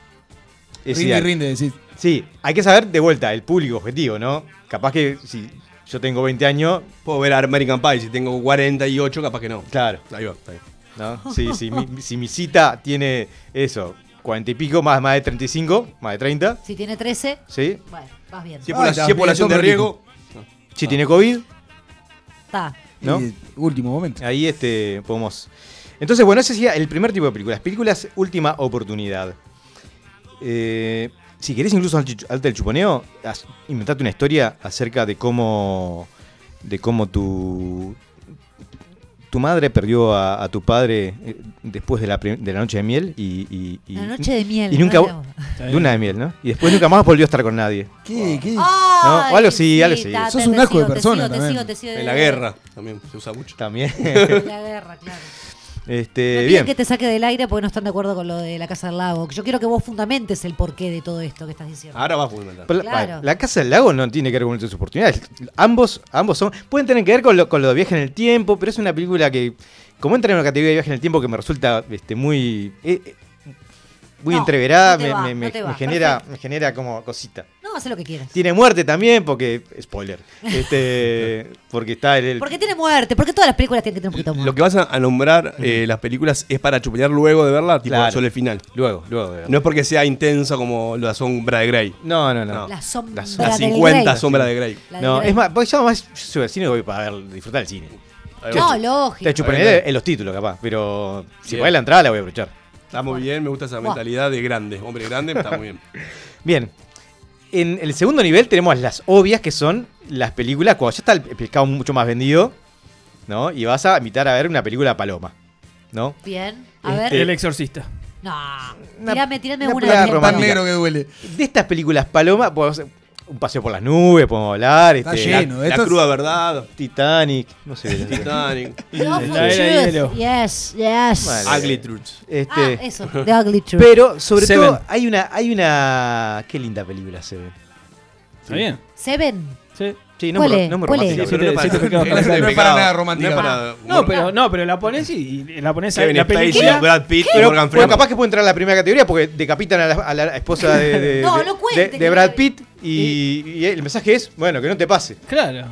es Rinde, ideal. rinde, decís. Sí, hay que saber de vuelta el público objetivo, ¿no? Capaz que si yo tengo 20 años, Puedo ver American Pie. Si tengo 48, capaz que no. claro, Ahí va, está bien. ¿No? Sí, sí, mi- si mi cita tiene eso, 40 y pico, más, más de 35, más de 30, Si tiene 13, ¿sí? bueno, vas bien. Si es Ah, está población de bien, riesgo, Si tiene COVID, Está. ¿no? Y, último momento. Ahí este, podemos. Entonces, bueno, ese sería el primer tipo de películas. Películas última oportunidad. Eh, si querés incluso arte del chuponeo, inventate una historia acerca de cómo. de cómo tu. Tu madre perdió a, a tu padre eh, después de la, de la noche de miel y. y- y- La noche de miel. Y nunca. Luna de miel, ¿no? Y después nunca más volvió a estar con nadie. ¿Qué? ¿Qué? O algo así, algo así. ta, Sos un asco de sigo, te persona sigo, te sigo, te sigo. en la guerra también se usa mucho. También. La guerra, claro. Este, bien. que te saque del aire porque no están de acuerdo con lo de la Casa del Lago. Yo quiero que vos fundamentes el porqué de todo esto que estás diciendo. Ahora va a fundamentar. Pero Claro. La, Casa del Lago no tiene que ver con sus oportunidades. Ambos, ambos son. Pueden tener que ver con lo, con lo de viaje en el tiempo, pero es una película que. Como entra en una categoría de viaje en el tiempo que me resulta este, muy. eh, eh, muy No, entreverada, no me, va, no genera, Perfecto. me genera como cosita. Haz lo que quieras. Tiene muerte también, porque. Spoiler. Este, porque está el. el- Porque tiene muerte, porque todas las películas tienen que tener un poquito de Lo muerte. que vas a, a nombrar eh, las películas es para chuponear luego de verla, tipo Claro. solo el final. Luego, luego de No es porque sea intensa como la sombra de Grey. No, no, no. No. La sombra Las- Las del 50 Grey. sombras de Grey. La de No, Grey. es más, porque yo más yo soy al cine voy para ver, disfrutar el cine. Ahí va. No, lógico. Te chuponé en los títulos, capaz, pero si Bien. pagué la entrada la voy a aprovechar. Está muy bien, me gusta esa mentalidad de grande. Hombre grande, está muy bien. Bien. En el segundo nivel tenemos las obvias, que son las películas cuando ya está el pescado mucho más vendido, ¿no? Y vas a invitar a ver una película paloma, ¿no? Bien. A ver. El exorcista. No. Tirame, tirame Una una. negro que duele. De estas películas paloma, un paseo por las nubes, podemos hablar. Está este, lleno, la, la es- cruda verdad. Titanic, no sé. Titanic. La era hielo. Yes, yes. Bueno, Ugly Truth. Este, Ah, eso. The Ugly Truth. Pero sobre Seven. todo hay una, hay una. Qué linda película se ve. ¿Está bien? Seven. Sí. Sí, no, ¿Cuál muy ro- es? no Siete- no para- no. No es para nada romántica. No pero, no, pero la pones y, y la pones ahí. La película. Brad Pitt y Pero, Morgan Freeman. capaz que puede entrar en la primera categoría porque decapitan a la, a la esposa de, de- No, de- no cuente de- que de Brad Pitt y, y el mensaje es, bueno, que no te pase. Claro.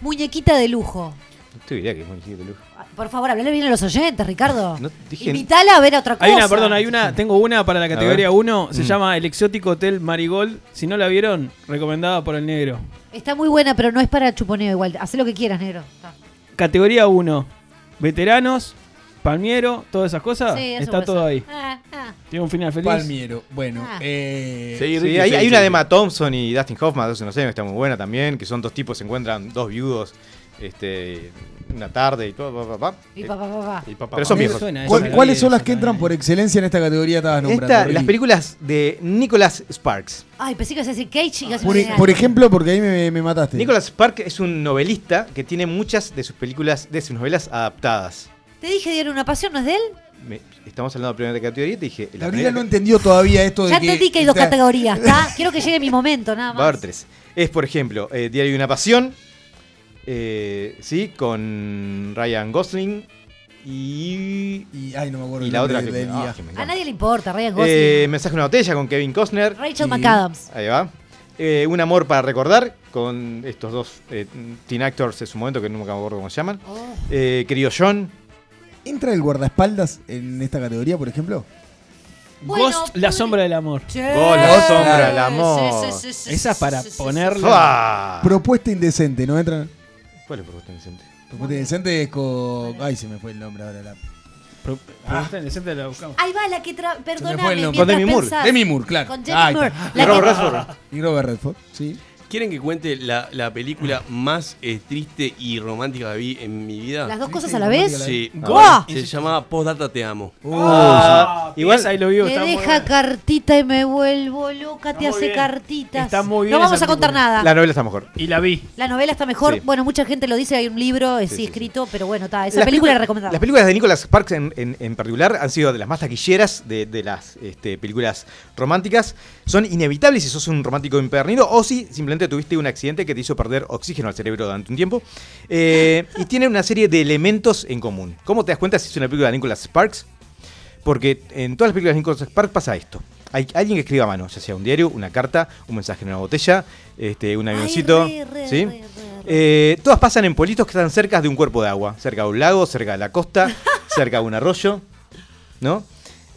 Muñequita de lujo. No tengo idea que es muñequito de lujo. Por favor, hablale bien a los oyentes, Ricardo. No, dije- Invítala a ver otra cosa. Hay una, perdón, hay una, tengo una para la categoría ver. 1, se Mm. llama El Exótico Hotel Marigold. Si no la vieron, recomendada por el negro. Está muy buena, pero no es para chuponeo igual. Haz lo que quieras, negro. Está. Categoría 1, veteranos, palmiero, todas esas cosas. Sí, eso está puede todo ser. ahí. Ah, ah. Tiene un final feliz. Palmiero. Bueno, Ah. eh, Sí, Sí, hay, una de. Emma Thompson y Dustin Hoffman, no sé, que está muy buena también, que son dos tipos, se encuentran dos viudos este, una tarde y todo, pa, pa, pa. Y pa, pa, pa, pa. Y papá, Pero son papá. viejos. Suena, ¿cuál- ¿cuáles son las que entran por excelencia en esta categoría? Estabas nombrando. Esta, las películas de Nicholas Sparks. Ay, pensé que ibas a decir Cage y Por, e- por ejemplo, porque ahí me, me mataste. Nicholas Sparks es un novelista que tiene muchas de sus películas, de sus novelas adaptadas. Te dije Diario una pasión, ¿no es de él? Me- estamos hablando de la primera categoría y te dije. la Gabriela primera- no entendió todavía esto de Ya que. entendí que hay dos está- categorías, ¿está? Quiero que llegue mi momento, nada Va a haber más. tres. Es, por ejemplo, eh, Diario de una Pasión. eh, sí, con Ryan Gosling. Y. Y, ay, no me acuerdo y el la nombre otra del ah, día. que me A encanta. nadie le importa, Ryan Gosling. Eh, Mensaje de una botella con Kevin Costner. Rachel y- McAdams. Ahí va. Eh, un amor para recordar con estos dos eh, teen actors en su momento que nunca me acuerdo cómo se llaman. Oh. Eh, querido John. ¿Entra el guardaespaldas en esta categoría, por ejemplo? Bueno, Ghost, la sombra del amor. Sí. Gol, la sombra, el amor. Sí, sí, sí, sí, Esa sí, para sí, sí, ponerla. Propuesta indecente, ¿no entra? ¿Cuál es propuesta indecente? Propuesta indecente es con. Ay, se me fue el nombre ahora. La... Pro- propuesta indecente la buscamos. Ahí va la que tra... Perdóname, Con Demi Moore. Demi Moore, claro. Con Demi Moore. La Y Robert que- Redford. Y Robert Redford, sí. ¿Quieren que cuente la, la película más eh, triste y romántica que vi en mi vida? Las dos cosas a la vez. Sí. ¡Guau! Se llama Postdata Te Amo. Ah, igual- ahí lo está muy deja cartita y me vuelvo loca, te hace bien. cartitas. Está muy bien No vamos a contar nada. La novela está mejor. Y la vi. La novela está mejor. Sí. Bueno, mucha gente lo dice, hay un libro, eh, sí, sí, escrito, pero bueno, está. Esa Las película la recomendamos. Las películas de Nicholas Sparks en, en- en particular han sido de las más taquilleras de, de las este, películas románticas. Son inevitables si sos un romántico impernido o si simplemente tuviste un accidente que te hizo perder oxígeno al cerebro durante un tiempo. Eh, y tienen una serie de elementos en común. ¿Cómo te das cuenta si es una película de Nicholas Sparks? Porque en todas las películas de Nicholas Sparks pasa esto. Hay alguien que escribe a mano, ya sea un diario, una carta, un mensaje en una botella, este, un avioncito. re, re, ¿sí? re. Eh, todas pasan en pueblitos que están cerca de un cuerpo de agua, cerca de un lago, cerca de la costa, cerca de un arroyo, ¿no?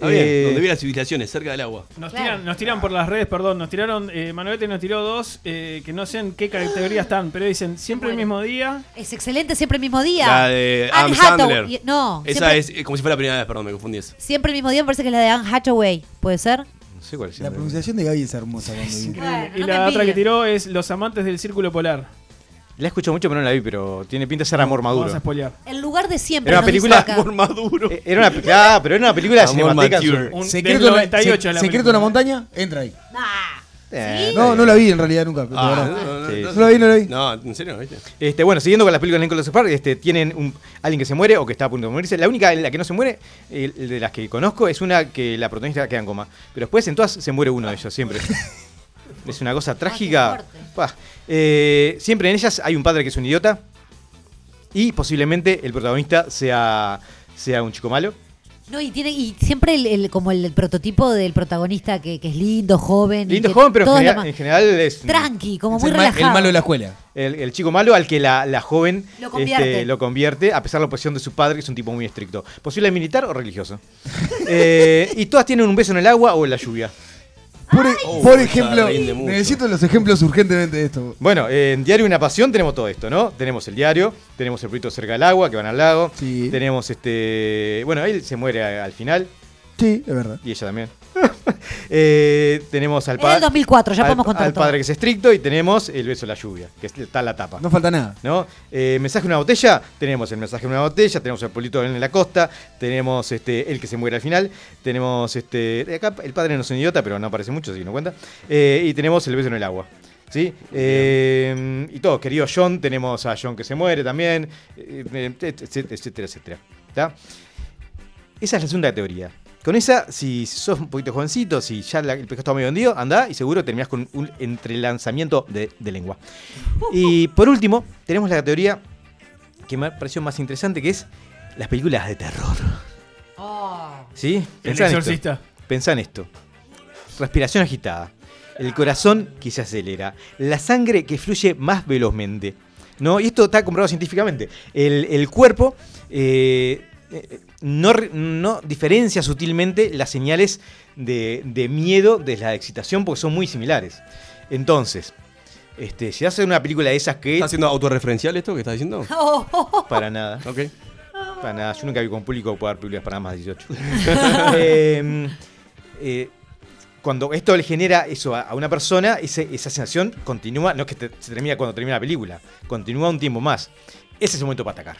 Está bien, Eh, donde vi las civilizaciones, cerca del agua. Nos, Claro. tiran, nos tiran por las redes, perdón. Nos tiraron, eh, Manuelete nos tiró dos eh, que no sé en qué categoría están, pero dicen siempre el mismo día. Es excelente siempre el mismo día. La de Anne Hathaway. No, Esa siempre, es eh, como si fuera la primera vez, perdón, me confundí eso. siempre el mismo día me parece que es la de Anne Hathaway. ¿Puede ser? no sé cuál es La pronunciación de Gaby es hermosa cuando. Bueno, y no la otra que tiró es Los amantes del círculo polar. La escucho mucho, pero no la vi, pero tiene pinta de ser amor Vamos a maduro. spoilear. El lugar de siempre. Era una nos dice película- acá. Amor maduro. Eh, Era una, ah, pero era una película de Amor cinemateca. en su- mature. Un- Secreto, del en la- 98 se- la Secreto en película. la montaña, entra ahí. Nah. Eh, No, no la vi en realidad nunca. de Ah, verdad. no, no, Sí. no, No la vi, no la vi. No, en serio, ¿viste? Este, bueno, siguiendo con las películas de Nicolas Sparks, este, tienen un, alguien que se muere o que está a punto de morirse. La única en la que no se muere, eh, de las que conozco, es una que la protagonista queda en coma. Pero después en todas se muere uno de ellos, siempre. es una cosa trágica. fuerte. Pa. Eh, siempre en ellas hay un padre que es un idiota. Y posiblemente el protagonista sea, sea un chico malo. No, y tiene y siempre el, el- como el, prototipo del protagonista que, que es lindo, joven. y Lindo que joven, pero en general, en es Tranqui, como Es muy el, ma- el relajado. malo de la escuela. el, el chico malo al que la, la joven Lo convierte. este, lo convierte, a pesar de la oposición de su padre, que es un tipo muy estricto. Posible militar o religioso. Eh, y todas tienen un beso en el agua o en la lluvia. Por, e- Oh, por esa ejemplo, rinde mucho. necesito los ejemplos urgentemente de esto. Bueno, eh, en Diario Una Pasión tenemos todo esto, ¿no? Tenemos el diario, tenemos el proyecto cerca del agua, que van al lago. Sí. Tenemos este. Bueno, él se muere a- al final. Sí, es verdad. Y ella también. Eh, tenemos al En padre. el 2004, ya al, podemos contar al todo. padre que es estricto y tenemos el beso de la lluvia, que está en la tapa. No falta nada. ¿no? Eh, mensaje de una botella, tenemos el mensaje de una botella, tenemos el polito en la costa, tenemos este, el que se muere al final, tenemos este. Acá el padre no es un idiota, pero no aparece mucho, así que no cuenta. Eh, y tenemos el beso en el agua. ¿Sí? Eh, y todo, querido John, tenemos a John que se muere también, etcétera, etcétera, etcétera. ¿Está? Esa es la segunda teoría. Con esa, si sos un poquito jovencito, si ya la- el pescado está medio vendido, anda y seguro terminás con un entrelanzamiento de, de lengua. Y por último, tenemos la teoría que me pareció más interesante, que es las películas de terror. ¿Sí? El Pensá en esto. exorcista. Pensá en esto. Respiración agitada. El corazón que se acelera. La sangre que fluye más velozmente. ¿No? Y esto está comprobado científicamente. El, el cuerpo eh, no, re- no diferencia sutilmente las señales de, de miedo de la excitación porque son muy similares. Entonces, este, si hace una película de esas que. ¿Está haciendo autorreferencial esto que estás diciendo? Para nada. Ok. Para nada. Yo nunca vi con público poder películas para más de 18. Eh, eh, cuando esto le genera eso a, a una persona, ese- esa sensación continúa, no es que te- se termina cuando termina la película, continúa un tiempo más. Ese es el momento para atacar.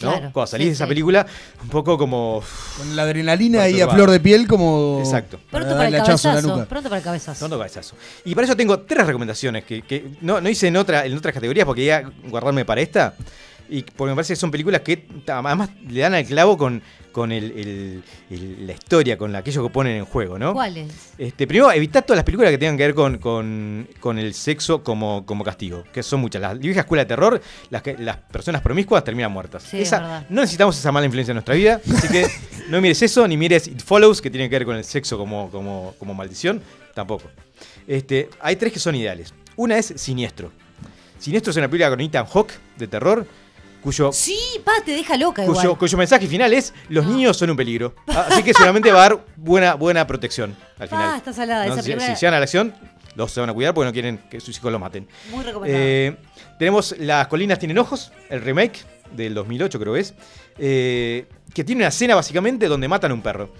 ¿No? Claro, cuando salís sí, de esa sí. película, un poco como. Con la adrenalina ahí a flor de piel, como. Exacto. Pronto para para el cabezazo. nuca. Pronto para el cabezazo. Pronto cabezazo. Y para eso tengo tres recomendaciones que, que no, no hice en, otra, en otras categorías porque iba a guardarme para esta. Y porque me parece que son películas que además le dan al clavo con, con el- el- el- la historia, con aquello que ponen en juego, ¿no? ¿Cuáles? Este, primero, evitar todas las películas que tengan que ver con, con- con el sexo como, como castigo, que son muchas. La vieja escuela de terror, las, que, las personas promiscuas terminan muertas. Sí, es Esa- verdad. no necesitamos esa mala influencia en nuestra vida, así que no mires eso, ni mires It Follows, que tiene que ver con el sexo como, como, como maldición, tampoco. Este, hay tres que son ideales. Una es Siniestro. Siniestro es una película con Ethan Hawke de terror, cuyo Sí, pa, te deja loca cuyo, igual. cuyo mensaje final es los niños son un peligro. Ah, Así que seguramente va a dar buena, buena protección al final. Ah, está salada ¿No? esa si, primera. si llegan a la acción, los se van a cuidar porque no quieren que sus hijos los maten. Muy recomendado. Eh, tenemos Las colinas tienen ojos, el remake del 2008 creo que es, eh, que tiene una escena básicamente donde matan a un perro.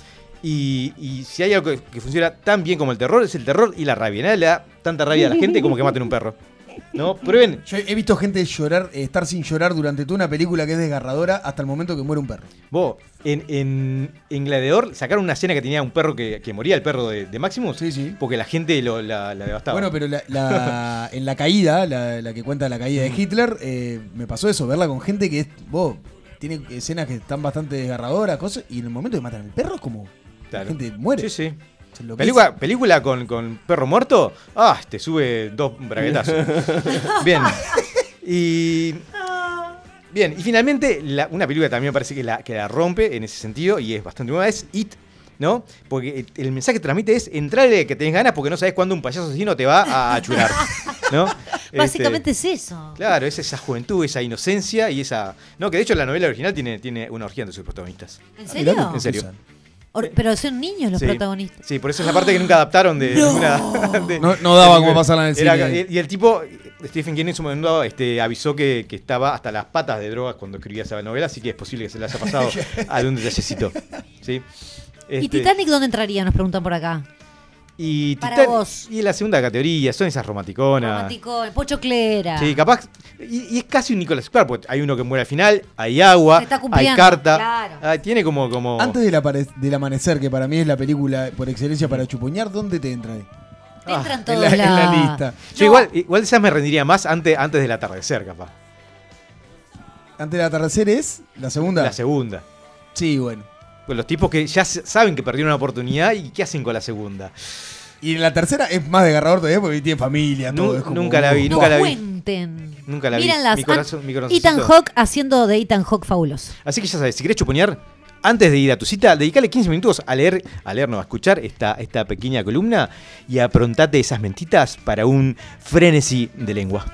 Y, y si hay algo que, que funciona tan bien como el terror, es el terror y la rabia. Nadie le da tanta rabia a la gente como que maten un perro. ¿No? Prueben. Yo he visto gente llorar, eh, estar sin llorar durante toda una película que es desgarradora hasta el momento que muere un perro. Vos, en, en, en Gladiador sacaron una escena que tenía un perro que, que moría, el perro de, de Maximus. Sí, sí. Porque la gente lo, la, la devastaba. Bueno, pero la, la- en la caída, la, la que cuenta la caída de Hitler, eh, me pasó eso, verla con gente que es, vos, tiene escenas que están bastante desgarradoras, cosas, y en el momento que matan al perro es como Claro. la gente muere. Sí, sí. Película, película con, con perro muerto, ah, te sube dos braguetazos. Bien. Y. Bien, y finalmente, la- una película también me parece que la, que la rompe en ese sentido y es bastante nueva, es It, ¿no? Porque el- mensaje que transmite es entrarle que tenés ganas porque no sabes cuándo un payaso asesino te va a achurar, ¿no? Básicamente Este, es eso. Claro, es esa juventud, esa inocencia y esa. No, que de hecho la novela original tiene, tiene una orgía entre sus protagonistas. ¿En serio? En serio. Pero son niños los Sí. protagonistas. Sí, por eso es la parte que nunca adaptaron de No. de- No- no daba de- como pasarla en el Era- cine. Y, el tipo, Stephen King en su momento este, avisó que, que estaba hasta las patas de drogas cuando escribía esa novela, así que es posible que se le haya pasado algún detallecito. ¿sí? ¿Y Este, Titanic dónde entraría? Nos preguntan por acá. Y para Titan- vos. Y la segunda categoría, son esas romanticonas. Romántico, el Pocho Clera. Sí, capaz. Y, y es casi un Nicolas Square, porque hay uno que muere al final, hay agua, Se está hay cumpliendo, carta. claro. Ah, tiene como. como... Antes del, apare- del amanecer, que para mí es la película por excelencia para chupoñar, ¿dónde te entra ahí? Te entran En todos la, en la la- lista. Yo igual, igual esas me rendiría más antes, antes del atardecer, capaz. Antes del atardecer es la segunda. La segunda. Sí, bueno. Pues los tipos que ya saben que perdieron una oportunidad y ¿qué hacen con la segunda? Y en la tercera es más desgarrador todavía porque tiene familia, todo. Nu- es como- nunca la vi, No nunca la vi. cuenten. Nunca la vi. Mírenlas. Mi corazón- mi. Ethan Hawke haciendo de Ethan Hawke fabuloso. Así que ya sabes, si querés chuponear, antes de ir a tu cita, dedicale 15 minutos a leer, a leer, no, a escuchar esta, esta pequeña columna y aprontate esas mentitas para un frenesí de lengua.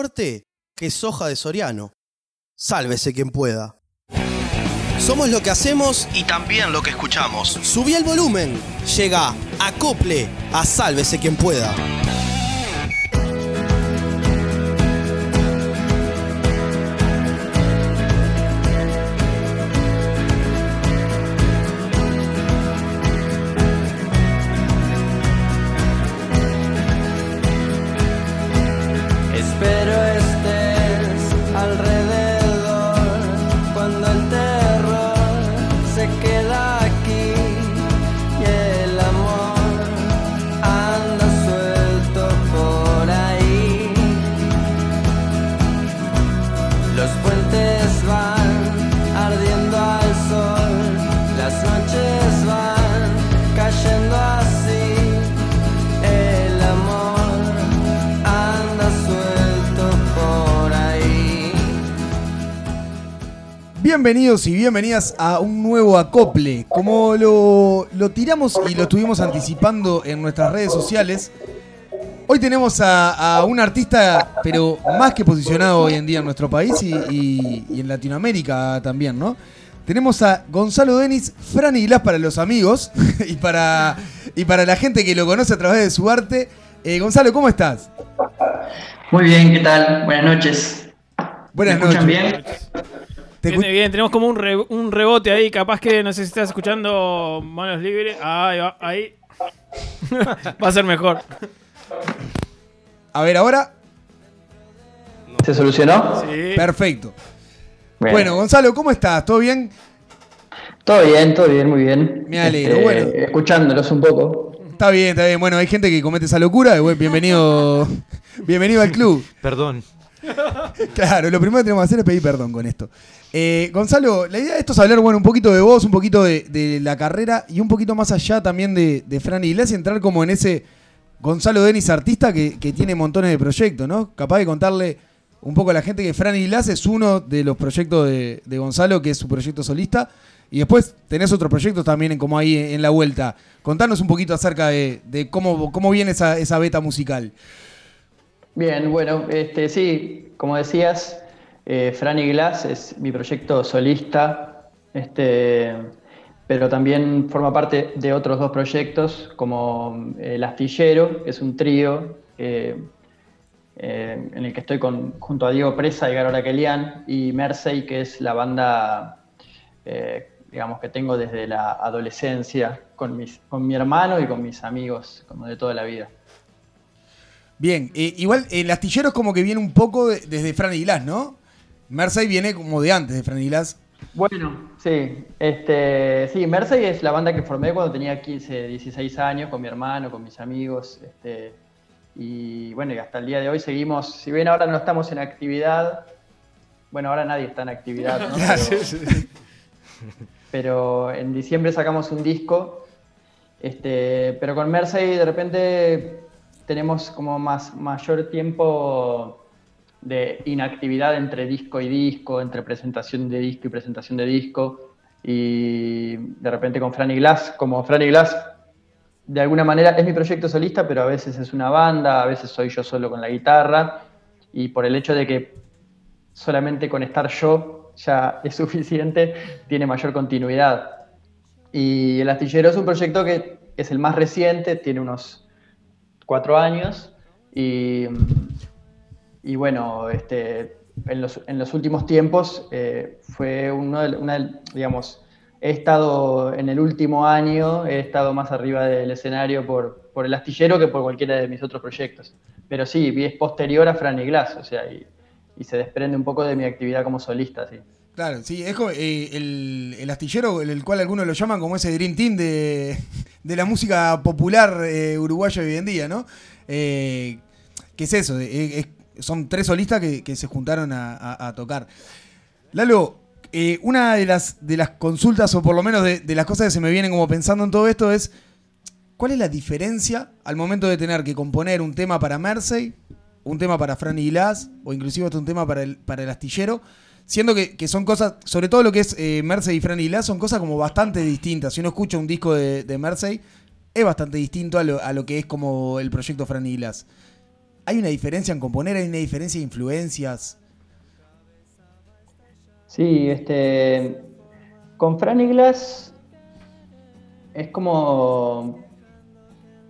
fuerte que soja de Soriano. Sálvese quien pueda. Somos lo que hacemos y también lo que escuchamos. Subí el volumen. Llega, acople, a sálvese quien pueda. Bienvenidos y bienvenidas a un nuevo acople. Como lo, lo tiramos y lo estuvimos anticipando en nuestras redes sociales, hoy tenemos a, a un artista, pero más que posicionado hoy en día en nuestro país y, y- y en Latinoamérica también, ¿no? Tenemos a Gonzalo Denis, Fran y Glass para los amigos y para, y para la gente que lo conoce a través de su arte. Eh, Gonzalo, ¿cómo estás? Muy bien, ¿qué tal? Buenas noches. Buenas ¿Me escuchan noches. bien? Viene bien, tenemos como un, re- un rebote ahí, capaz que no sé si estás escuchando manos libres. Ahí va, ahí. va a ser mejor. A ver, ahora. ¿Se solucionó? Sí. Perfecto. Bien. Bueno, Gonzalo, ¿cómo estás? ¿Todo bien? Todo bien, todo bien, muy bien. Me alegro, Este, bueno. Escuchándolos un poco. Está bien, está bien. Bueno, hay gente que comete esa locura. bienvenido, bienvenido al club. Perdón. Claro, lo primero que tenemos que hacer es pedir perdón con esto. Eh, Gonzalo, la idea de esto es hablar, bueno, un poquito de vos, un poquito de, la carrera y un poquito más allá también de, de Fran Iglesias entrar como en ese Gonzalo Denis artista que, tiene montones de proyectos, ¿no? Capaz de contarle un poco a la gente que Fran Iglesias es uno de los proyectos de, Gonzalo, que es su proyecto solista. Y después tenés otros proyectos también como ahí en la vuelta. Contanos un poquito acerca de, de cómo, cómo viene esa, esa beta musical. Bien, bueno, este, sí, como decías, eh, Franny Glass es mi proyecto solista, este, pero también forma parte de otros dos proyectos, como eh, El Astillero, que es un trío eh, en el que estoy con, junto a Diego Presa y Garo Raquelian, y Mersey, que es la banda eh, digamos, que tengo desde la adolescencia con, mis, con mi hermano y con mis amigos, como de toda la vida. Bien, eh, igual el astillero es como que viene un poco de- desde Fran Glass, ¿no? Mersey viene como de antes de Fran Glass. Bueno, sí, este, sí, Mersey es la banda que formé cuando tenía 15, 16 años, con mi hermano, con mis amigos, este, y bueno, y hasta el día de hoy seguimos, si bien ahora no estamos en actividad, bueno, ahora nadie está en actividad, ¿no? Pero- pero en diciembre sacamos un disco, este, pero con Mersey de repente tenemos como más, mayor tiempo de inactividad entre disco y disco, entre presentación de disco y presentación de disco, y de repente con Franny Glass, como Franny Glass de alguna manera es mi proyecto solista, pero a veces es una banda, a veces soy yo solo con la guitarra, y por el hecho de que solamente con estar yo ya es suficiente, tiene mayor continuidad. Y El Astillero es un proyecto que es el más reciente, tiene unos cuatro años, y, y bueno, este, en, los, en los últimos tiempos eh, fue uno de, una digamos, he estado en el último año, he estado más arriba del escenario por, por El Astillero que por cualquiera de mis otros proyectos. Pero sí, es posterior a Franny Glass, o sea, y, y se desprende un poco de mi actividad como solista, sí. Claro, sí, es eh, el, astillero, el cual algunos lo llaman como ese Dream Team de, de la música popular eh, uruguaya hoy en día, ¿no? Eh, ¿Qué es eso? Eh, son tres solistas que, se juntaron a, tocar. Lalo, una de las, de las consultas, o por lo menos de, las cosas que se me vienen como pensando en todo esto, es ¿cuál es la diferencia al momento de tener que componer un tema para Mersey, un tema para Franny Glass, o inclusive hasta un tema para el, para el astillero? Siendo que, que son cosas, sobre todo lo que es eh, y Franny Glass, son cosas como bastante distintas. Si uno escucha un disco de, de Mersey, es bastante distinto a lo, a lo que es como el proyecto Franny Glass. ¿Hay una diferencia en componer? ¿Hay una diferencia de influencias? Sí, este. Con Franny Glass es como.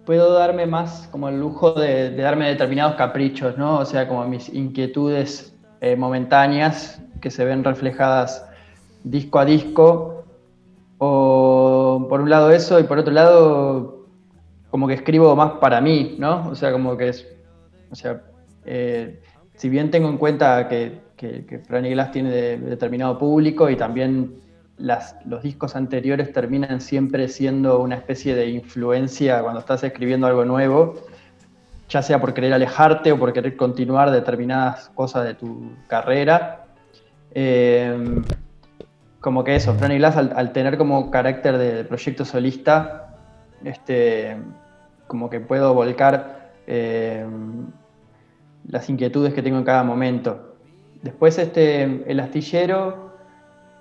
Puedo darme más como el lujo de, de darme determinados caprichos, ¿no? O sea, como mis inquietudes eh, momentáneas que se ven reflejadas disco a disco. O por un lado eso, y por otro lado, como que escribo más para mí, ¿no? O sea, como que es. O sea, eh, si bien tengo en cuenta que, que, que Franny Glass tiene de- determinado público y también las, los discos anteriores terminan siempre siendo una especie de influencia cuando estás escribiendo algo nuevo, ya sea por querer alejarte o por querer continuar determinadas cosas de tu carrera. Eh, como que eso, Franny Glass al, tener como carácter de proyecto solista, este, como que puedo volcar eh, las inquietudes que tengo en cada momento. Después este, el astillero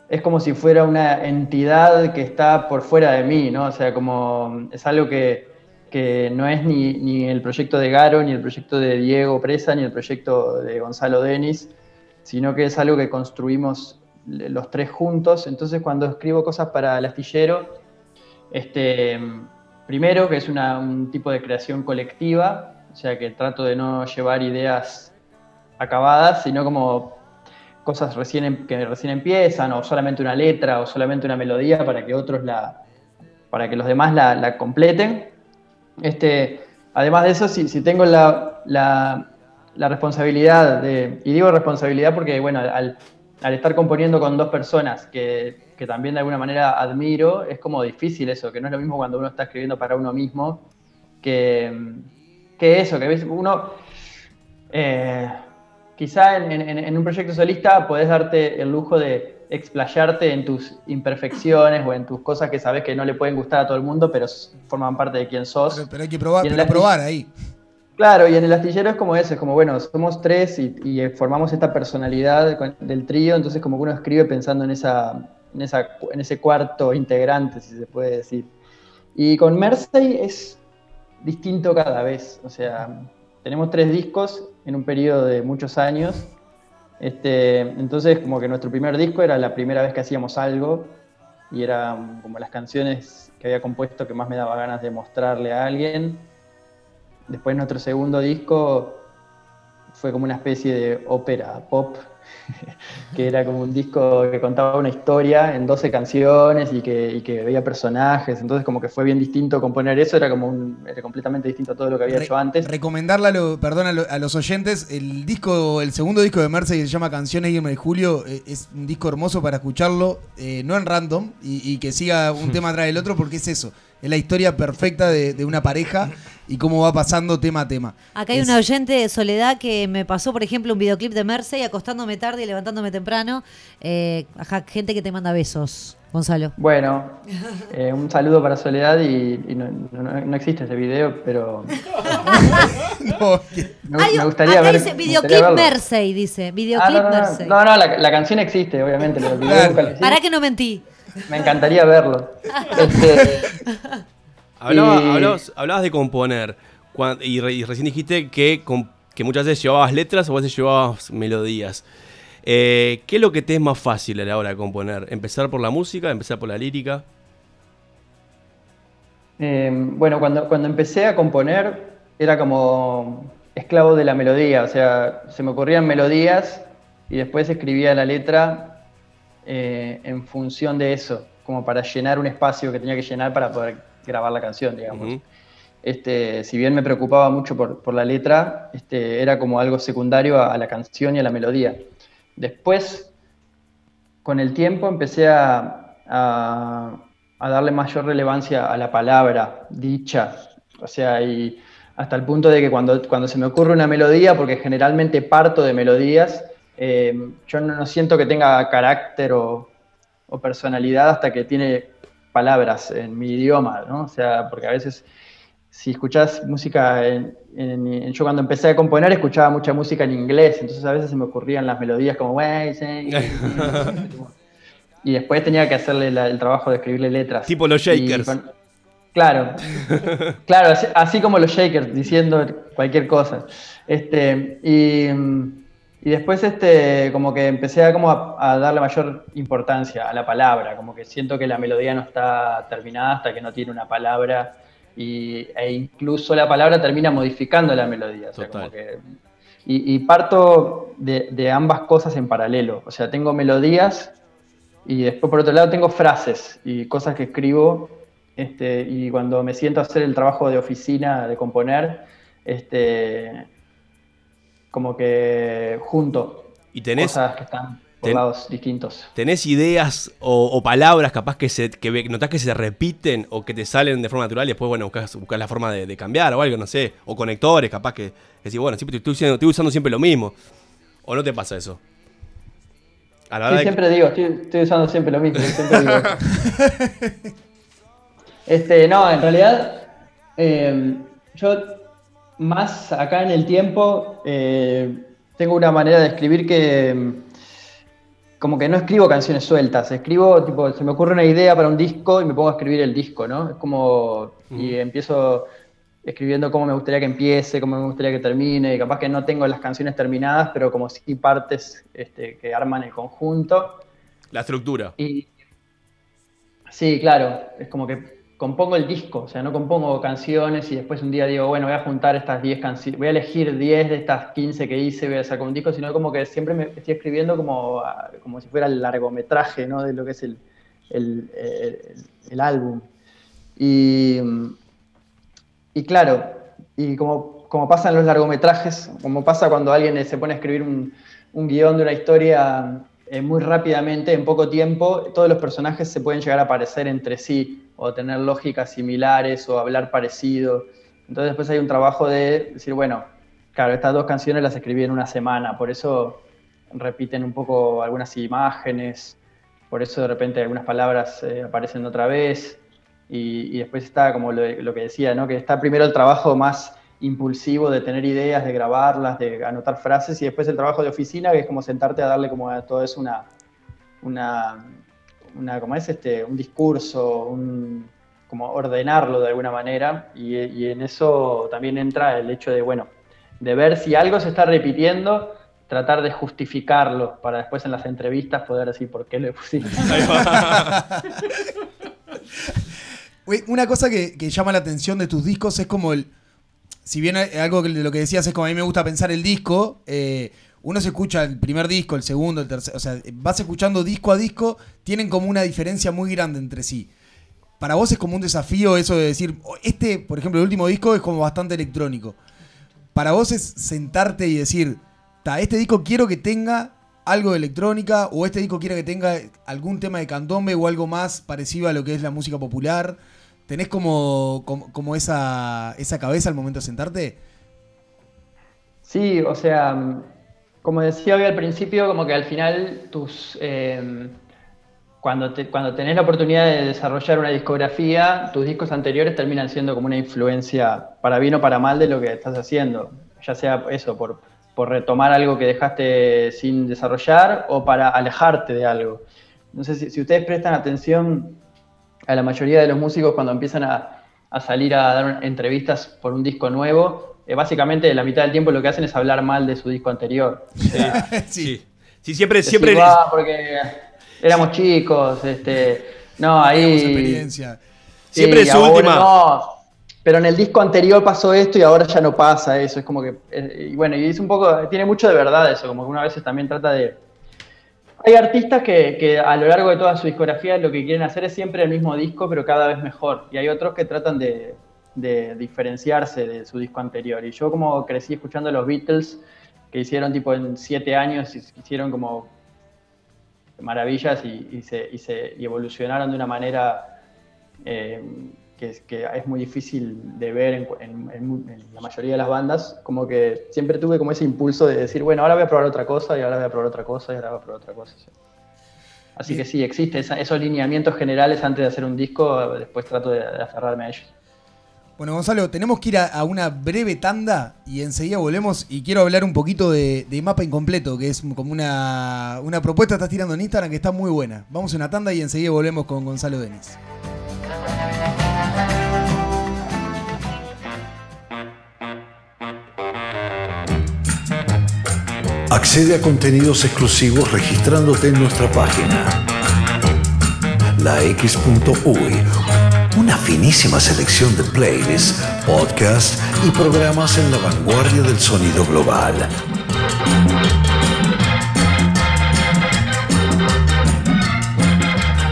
es como si fuera una entidad que está por fuera de mí, ¿no? O sea, como es algo que, que no es ni, ni el proyecto de Garo, ni el proyecto de Diego Presa, ni el proyecto de Gonzalo Denis, sino que es algo que construimos los tres juntos. Entonces, cuando escribo cosas para el astillero, este, primero que es un tipo de creación colectiva, o sea, que trato de no llevar ideas acabadas, sino como cosas recién em- que recién empiezan, o solamente una letra, o solamente una melodía para que otros la, para que los demás la, completen. Este, además de eso, si, si tengo la- la responsabilidad de, y digo responsabilidad porque, bueno, al, al estar componiendo con dos personas que, que también de alguna manera admiro, es como difícil eso, que no es lo mismo cuando uno está escribiendo para uno mismo, que, que eso, que ves, uno, eh, quizá en, en- en un proyecto solista podés darte el lujo de explayarte en tus imperfecciones o en tus cosas que sabes que no le pueden gustar a todo el mundo, pero forman parte de quién sos. Pero hay que probar, pero la- probar ahí. Claro, y en el astillero es como eso, es como, bueno, somos tres y, y, eh, formamos esta personalidad del trío, entonces como que uno escribe pensando en, esa, en, esa, en ese cuarto integrante, si se puede decir. Y con Mersey es distinto cada vez, o sea, tenemos tres discos en un periodo de muchos años, este, entonces como que nuestro primer disco era la primera vez que hacíamos algo y eran como las canciones que había compuesto que más me daba ganas de mostrarle a alguien. Después nuestro segundo disco fue como una especie de ópera pop, que era como un disco que contaba una historia en 12 canciones y que, y que veía personajes, entonces como que fue bien distinto componer eso, era como un, era completamente distinto a todo lo que había Re- hecho antes. Recomendarle, a, lo- perdón, a, lo- a los oyentes, el disco, el segundo disco de Mercedes que se llama Canciones Irma y Julio, eh, es un disco hermoso para escucharlo, eh, no en random, y, y que siga un tema atrás del otro, porque es eso, es la historia perfecta de, de una pareja y cómo va pasando tema a tema. Acá hay Es- una oyente de Soledad que me pasó, por ejemplo, un videoclip de Mercy acostándome tarde y levantándome temprano. Eh, ajá, gente que te manda besos, Gonzalo. Bueno, eh, un saludo para Soledad y, y no, no- no existe ese video, pero me, Hay me gustaría acá ver. dice videoclip. Mercy, dice. Ah, Videoclip no, no, no, Mercy. no, no, la, la canción existe, obviamente. pero el video nunca lo hice. Para que no mentí. Me encantaría verlo. Este, Y- hablabas, hablabas de componer y, re- y recién dijiste que, muchas veces llevabas letras o a veces llevabas melodías. Eh, ¿Qué es lo que te es más fácil a la hora de componer? ¿Empezar por la música? ¿Empezar por la lírica? Eh, bueno, cuando, cuando empecé a componer era como esclavo de la melodía, o sea, se me ocurrían melodías y después escribía la letra eh, en función de eso, como para llenar un espacio que tenía que llenar para poder grabar la canción, digamos. Este, si bien me preocupaba mucho por, por la letra, este, era como algo secundario a, a la canción y a la melodía. Después, con el tiempo, empecé a, a- a darle mayor relevancia a la palabra dicha. O sea, y hasta el punto de que cuando, cuando se me ocurre una melodía, porque generalmente parto de melodías, eh, yo no, no siento que tenga carácter o, o personalidad hasta que tiene palabras en mi idioma, ¿no? O sea, porque a veces si escuchás música, en, en- en- yo cuando empecé a componer escuchaba mucha música en inglés, entonces a veces se me ocurrían las melodías como, y después tenía que hacerle la- el trabajo de escribirle letras. Tipo los Shakers. con- claro, claro, así, así como los Shakers, diciendo cualquier cosa. Este, y, y después este, como que empecé a, como a, a darle mayor importancia a la palabra, como que siento que la melodía no está terminada hasta que no tiene una palabra y, e incluso la palabra termina modificando la melodía. o sea, como que- y, y parto de, de ambas cosas en paralelo. O sea, tengo melodías y después por otro lado tengo frases y cosas que escribo. Este, y cuando me siento a hacer el trabajo de oficina, de componer, este, como que junto ¿Y tenés- cosas que están por ten- lados distintos. ¿Tenés ideas o, o palabras capaz que, se, que notás que se repiten o que te salen de forma natural y después, bueno, buscas, buscas la forma de, de cambiar o algo, no sé? O conectores, capaz que, que decís, bueno, siempre estoy, usando- estoy usando siempre lo mismo. ¿O no te pasa eso? A la Sí, siempre digo, estoy, estoy usando siempre lo mismo. siempre digo eso. este, no, en realidad, eh, yo más acá en el tiempo eh, tengo una manera de escribir que, como que no escribo canciones sueltas, escribo, tipo, se me ocurre una idea para un disco y me pongo a escribir el disco, ¿no? Es como, y empiezo escribiendo cómo me gustaría que empiece, cómo me gustaría que termine, y capaz que no tengo las canciones terminadas, pero como sí partes este, que arman el conjunto. La estructura. Y sí, claro, es como que compongo el disco, o sea, no compongo canciones y después un día digo, bueno, voy a juntar estas 10 canciones, voy a elegir 10 de estas 15 que hice, voy a sacar un disco, sino como que siempre me estoy escribiendo como, ah, como si fuera el largometraje, ¿no? De lo que es el, el, el- álbum. Y, y claro, y como, como pasa en los largometrajes, como pasa cuando alguien se pone a escribir un, un guion de una historia eh, muy rápidamente, en poco tiempo, todos los personajes se pueden llegar a parecer entre sí, o tener lógicas similares, o hablar parecido. Entonces después hay un trabajo de decir, bueno, claro, estas dos canciones las escribí en una semana, por eso repiten un poco algunas imágenes, por eso de repente algunas palabras eh, aparecen otra vez, y, y después está como lo, lo que decía, ¿no? que está primero el trabajo más impulsivo de tener ideas, de grabarlas, de anotar frases, y después el trabajo de oficina, que es como sentarte a darle como a todo eso una, una, una ¿cómo es? Este, un discurso, un, como ordenarlo de alguna manera, y, y en eso también entra el hecho de, bueno, de ver si algo se está repitiendo, tratar de justificarlo para después en las entrevistas poder decir por qué lo pusiste. Una cosa que, que llama la atención de tus discos es como el. Si bien algo de lo que decías es como a mí me gusta pensar el disco, eh, uno se escucha el primer disco, el segundo, el tercero. O sea, vas escuchando disco a disco, tienen como una diferencia muy grande entre sí. Para vos es como un desafío eso de decir, "Oh, este, por ejemplo, el último disco es como bastante electrónico. Para vos es sentarte y decir, "Ta, este disco quiero que tenga algo de electrónica o este disco quiero que tenga algún tema de candombe o algo más parecido a lo que es la música popular. ¿Tenés como, como, esa, esa cabeza al momento de sentarte? Sí, o sea, como decía hoy al principio, como que al final tus eh, cuando, cuando tenés la oportunidad de desarrollar una discografía, tus discos anteriores terminan siendo como una influencia, para bien o para mal, de lo que estás haciendo. Ya sea eso, por, por retomar algo que dejaste sin desarrollar o para alejarte de algo. No sé si ustedes prestan atención a la mayoría de los músicos cuando empiezan a, a salir a dar entrevistas por un disco nuevo, eh, básicamente la mitad del tiempo lo que hacen es hablar mal de su disco anterior. Sí. Sí, siempre, Decir, siempre. "Ah, porque éramos chicos, este, no, ahí... Experiencia. Sí, Siempre su ahora última- no, pero en el disco anterior pasó esto y ahora ya no pasa eso. Es como que. eh, y bueno, y es un poco. Tiene mucho de verdad eso, como que una veces también trata de. Hay artistas que, que a lo largo de toda su discografía lo que quieren hacer es siempre el mismo disco, pero cada vez mejor. Y hay otros que tratan de, diferenciarse de su disco anterior. Y yo, como crecí escuchando los Beatles, que hicieron tipo en siete años, hicieron como maravillas y, y se, y se- y evolucionaron de una manera eh, que, es, que es muy difícil de ver en, en- en- en la mayoría de las bandas, como que siempre tuve como ese impulso de decir, bueno, ahora voy a probar otra cosa, y ahora voy a probar otra cosa, y ahora voy a probar otra cosa. sí. Así que sí, existe esa- esos lineamientos generales antes de hacer un disco, después trato de, de aferrarme a ellos. Bueno, Gonzalo, tenemos que ir a, a una breve tanda y enseguida volvemos y quiero hablar un poquito de, de Mapa Incompleto, que es como una, una propuesta que estás tirando en Instagram que está muy buena. Vamos a una tanda y enseguida volvemos con Gonzalo Denis. Accede a contenidos exclusivos registrándote en nuestra página. La X.uy. Una finísima selección de playlists, podcasts y programas en la vanguardia del sonido global.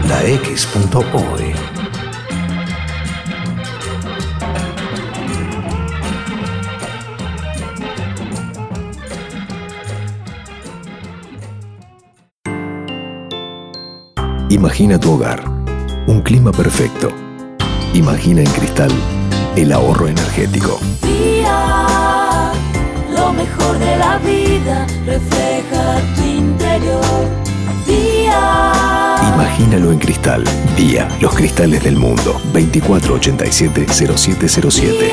La. Imagina tu hogar, un clima perfecto. Imagina en cristal el ahorro energético. Día, lo mejor de la vida refleja tu interior. Día, Imagínalo en cristal. Día, los cristales del mundo. 2487-0707.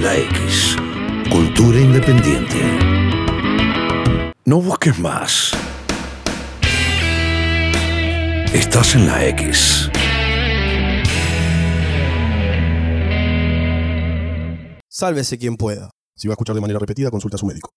La X. Cultura independiente. No busques más. Estás en la X. Sálvese quien pueda. Si va a escuchar de manera repetida, consulta a su médico.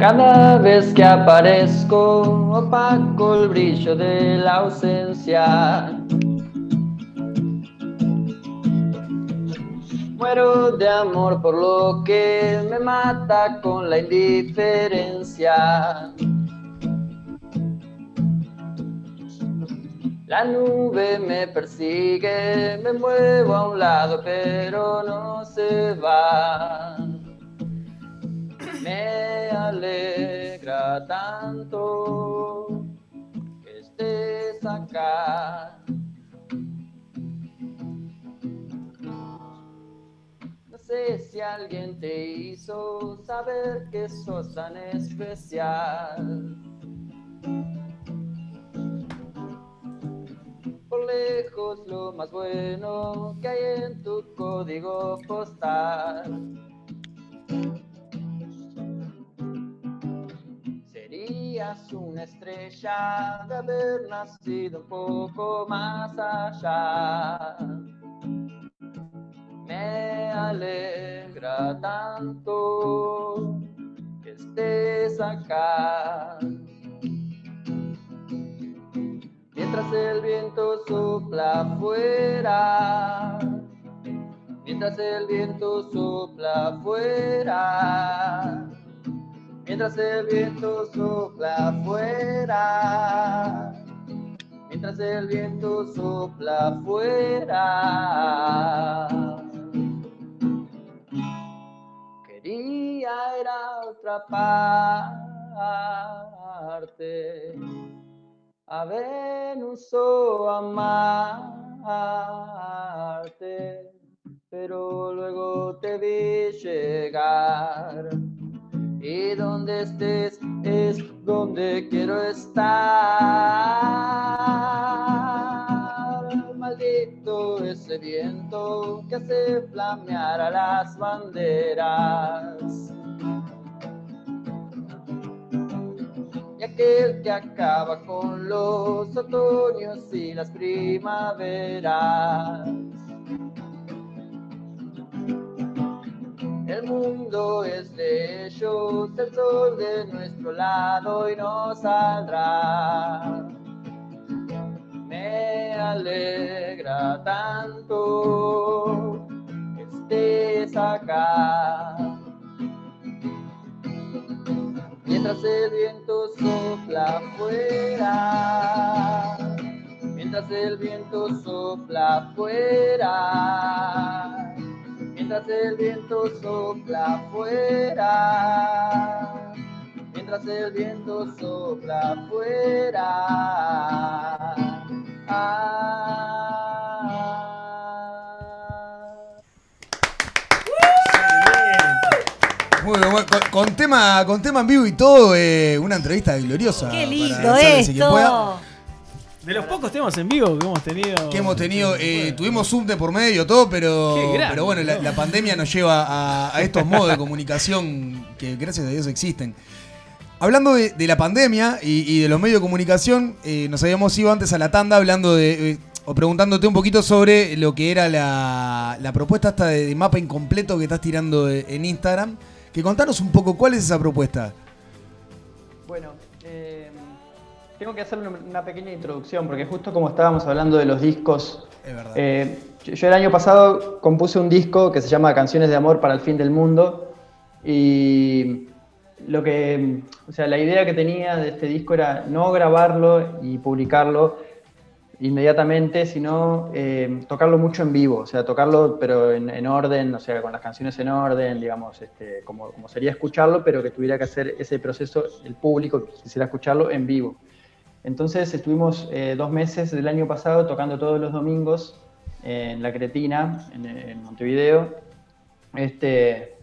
Cada vez que aparezco, opaco el brillo de la ausencia. Muero de amor por lo que me mata con la indiferencia. La nube me persigue, me muevo a un lado, pero no se va. Me alegra tanto que estés acá. No sé si alguien te hizo saber que sos tan especial. Por lejos lo más bueno que hay en tu código postal. Serías una estrella de haber nacido un poco más allá. Me alegra tanto que estés acá. Mientras el viento sopla afuera, mientras el viento sopla afuera, mientras el viento sopla afuera, mientras el viento sopla afuera. Quería ir a otra parte a Venus o a Marte, pero luego te vi llegar. Y donde estés es donde quiero estar. Maldito ese viento que hace flamear a las banderas. y aquel que acaba con los otoños y las primaveras. El mundo es de ellos, el sol de nuestro lado y no saldrá. Me alegra tanto que estés acá. Mientras el viento sopla afuera, mientras el viento sopla afuera, mientras el viento sopla afuera, mientras el viento sopla afuera. Muy bien, bueno, con, con tema, con tema en vivo y todo, eh, una entrevista gloriosa. Qué lindo esto. De los pocos temas en vivo que hemos tenido. Que hemos tenido, eh, tuvimos Zoom de por medio, todo, pero, grande. pero bueno, la, la pandemia nos lleva a, a estos modos de comunicación que gracias a Dios existen. Hablando de, de la pandemia y, y de los medios de comunicación, eh, nos habíamos ido antes a la tanda hablando de, eh, o preguntándote un poquito sobre lo que era la, la propuesta esta de, de mapa incompleto que estás tirando eh, en Instagram. Que contanos un poco, ¿cuál es esa propuesta? Tengo que hacer una, pequeña introducción, porque justo como estábamos hablando de los discos, eh, yo, yo el año pasado compuse un disco que se llama Canciones de Amor para el Fin del Mundo, y lo que, o sea, la idea que tenía de este disco era no grabarlo y publicarlo inmediatamente, sino eh, tocarlo mucho en vivo, o sea, tocarlo pero en, en orden, o sea, con las canciones en orden, digamos, este, como, como sería escucharlo, pero que tuviera que hacer ese proceso el público que quisiera escucharlo en vivo. Entonces estuvimos eh, dos meses del año pasado tocando todos los domingos en La Cretina, en, en Montevideo, este,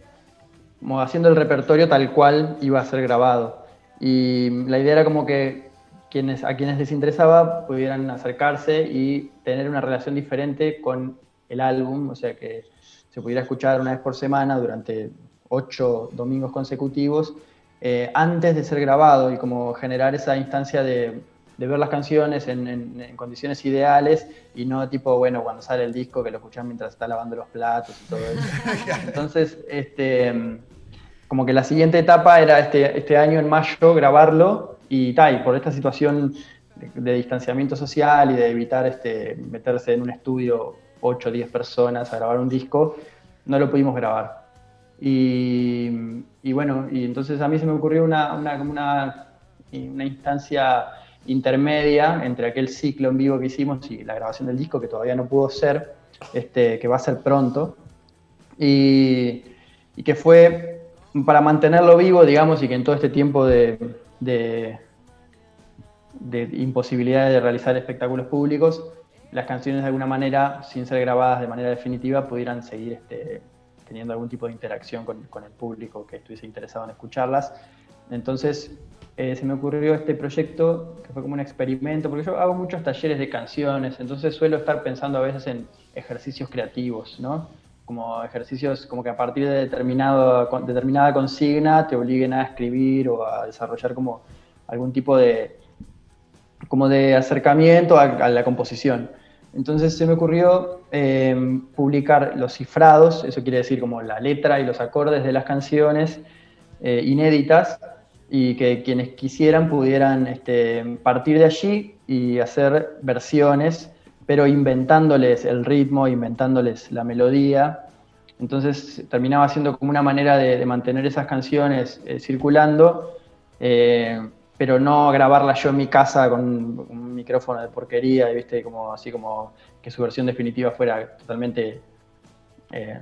haciendo el repertorio tal cual iba a ser grabado. Y la idea era como que quienes, a quienes les interesaba pudieran acercarse y tener una relación diferente con el álbum, o sea que se pudiera escuchar una vez por semana durante ocho domingos consecutivos eh, antes de ser grabado y como generar esa instancia de, de ver las canciones en, en- en condiciones ideales y no tipo, bueno, cuando sale el disco que lo escuchas mientras está lavando los platos y todo eso. Entonces, este, como que la siguiente etapa era este, este año en mayo grabarlo y tal, y por esta situación de, de distanciamiento social y de evitar este, meterse en un estudio 8 o 10 personas a grabar un disco, no lo pudimos grabar. Y, bueno, y entonces a mí se me ocurrió una, una, una, una instancia intermedia entre aquel ciclo en vivo que hicimos y la grabación del disco, que todavía no pudo ser, este, que va a ser pronto, y, y que fue para mantenerlo vivo, digamos, y que en todo este tiempo de, de, de imposibilidad de realizar espectáculos públicos, las canciones de alguna manera, sin ser grabadas de manera definitiva, pudieran seguir este, teniendo algún tipo de interacción con, con el público que estuviese interesado en escucharlas. Entonces eh, se me ocurrió este proyecto que fue como un experimento, porque yo hago muchos talleres de canciones, entonces suelo estar pensando a veces en ejercicios creativos, ¿no? Como ejercicios como que a partir de determinado, con- determinada consigna te obliguen a escribir o a desarrollar como algún tipo de, como de acercamiento a, a la composición. Entonces se me ocurrió eh, publicar los cifrados, eso quiere decir como la letra y los acordes de las canciones eh, inéditas y que quienes quisieran pudieran este, partir de allí y hacer versiones, pero inventándoles el ritmo, inventándoles la melodía. Entonces terminaba siendo como una manera de, de mantener esas canciones eh, circulando, eh, pero no grabarlas yo en mi casa con un, micrófono de porquería, y, ¿viste? Como, así como que su versión definitiva fuera totalmente eh,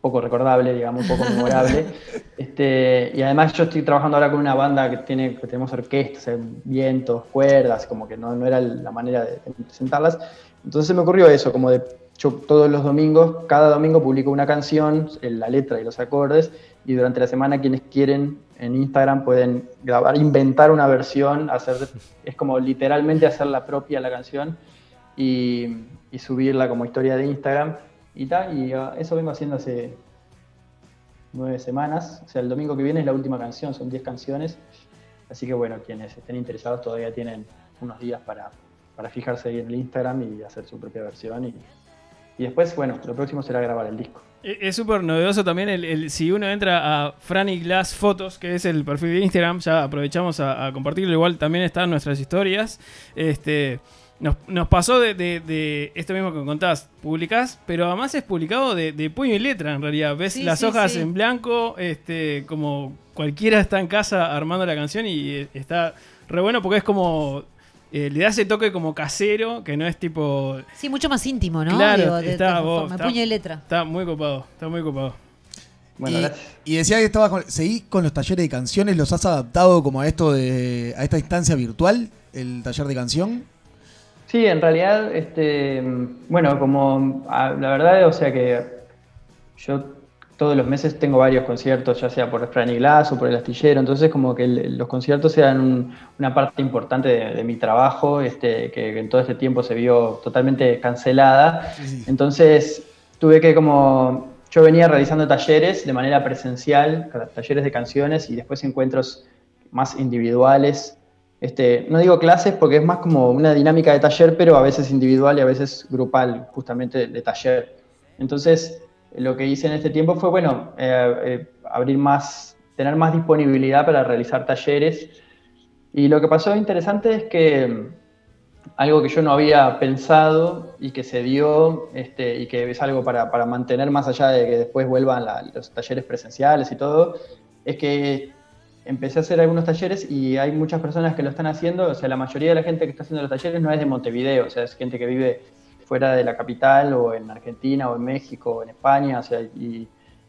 poco recordable, digamos, poco memorable. Este, y además yo estoy trabajando ahora con una banda que, tiene, que tenemos orquestas, eh, vientos, cuerdas, como que no, no era la manera de, de presentarlas. Entonces se me ocurrió eso, como de yo todos los domingos, cada domingo publico una canción, la letra y los acordes, y durante la semana quienes quieren en Instagram pueden grabar, inventar una versión, hacer, es como literalmente hacer la propia la canción y, subirla como historia de Instagram. Y tal, y ah, eso vengo haciendo hace nueve semanas, o sea, el domingo que viene es la última canción, son 10 canciones, así que bueno, quienes estén interesados todavía tienen unos días para, para fijarse ahí en el Instagram y hacer su propia versión y después, bueno, lo próximo será grabar el disco. E- Es súper novedoso también el, el- si uno entra a Franny Glass Fotos, que es el perfil de Instagram, ya aprovechamos a, a compartirlo, igual también están nuestras historias. Este, nos, nos pasó de, de- de esto mismo que contás, publicás, pero además es publicado de, de puño y letra en realidad. Ves Sí, las sí, hojas sí. en blanco, este, como cualquiera está en casa armando la canción y eh, está re bueno porque es como... eh, le da ese toque como casero, que no es tipo Sí, mucho más íntimo, ¿no? Claro, Digo, de- está, de vos, está- puño y letra. Está muy copado, está muy copado. y, y decía que estaba con, seguís con los talleres de canciones, ¿los has adaptado como a esto de a esta instancia virtual, el taller de canción? Sí, en realidad, este, bueno, como ah, la verdad, o sea que yo todos los meses tengo varios conciertos, ya sea por Franny Glass o por el astillero, entonces como que el- los conciertos eran un- una parte importante de, de mi trabajo, este, que, en todo este tiempo se vio totalmente cancelada. Entonces tuve que como, yo venía realizando talleres de manera presencial, talleres de canciones y después encuentros más individuales. Este, no digo clases porque es más como una dinámica de taller, pero a veces individual y a veces grupal, justamente de, de taller. Entonces, lo que hice en este tiempo fue, bueno, eh, eh, abrir más, tener más disponibilidad para realizar talleres. Y lo que pasó interesante es que mm, algo que yo no había pensado y que se dio, este, y que es algo para, para mantener más allá de que después vuelvan los talleres presenciales y todo, es que empecé a hacer algunos talleres y hay muchas personas que lo están haciendo, o sea, la mayoría de la gente que está haciendo los talleres no es de Montevideo, o sea, es gente que vive fuera de la capital o en Argentina o en México o en España, o sea, y,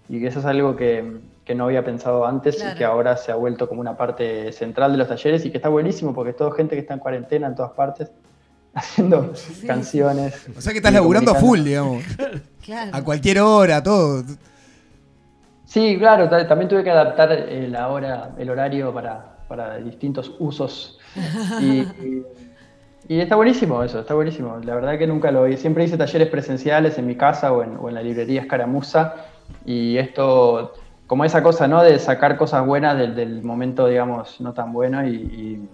y eso es algo que, que no había pensado antes Claro. y que ahora se ha vuelto como una parte central de los talleres y que está buenísimo porque es todo gente que está en cuarentena en todas partes haciendo canciones. O sea que estás laburando a full, digamos. Claro. A cualquier hora, todo. Sí, claro, ta- también tuve que adaptar eh, la hora, el horario para, para distintos usos. Y, y- y está buenísimo eso, está buenísimo. La verdad que nunca lo Siempre hice talleres presenciales en mi casa o en, o en la librería Escaramuza. Y esto, como esa cosa, ¿no? De sacar cosas buenas del, del momento, digamos, no tan bueno. Y, y-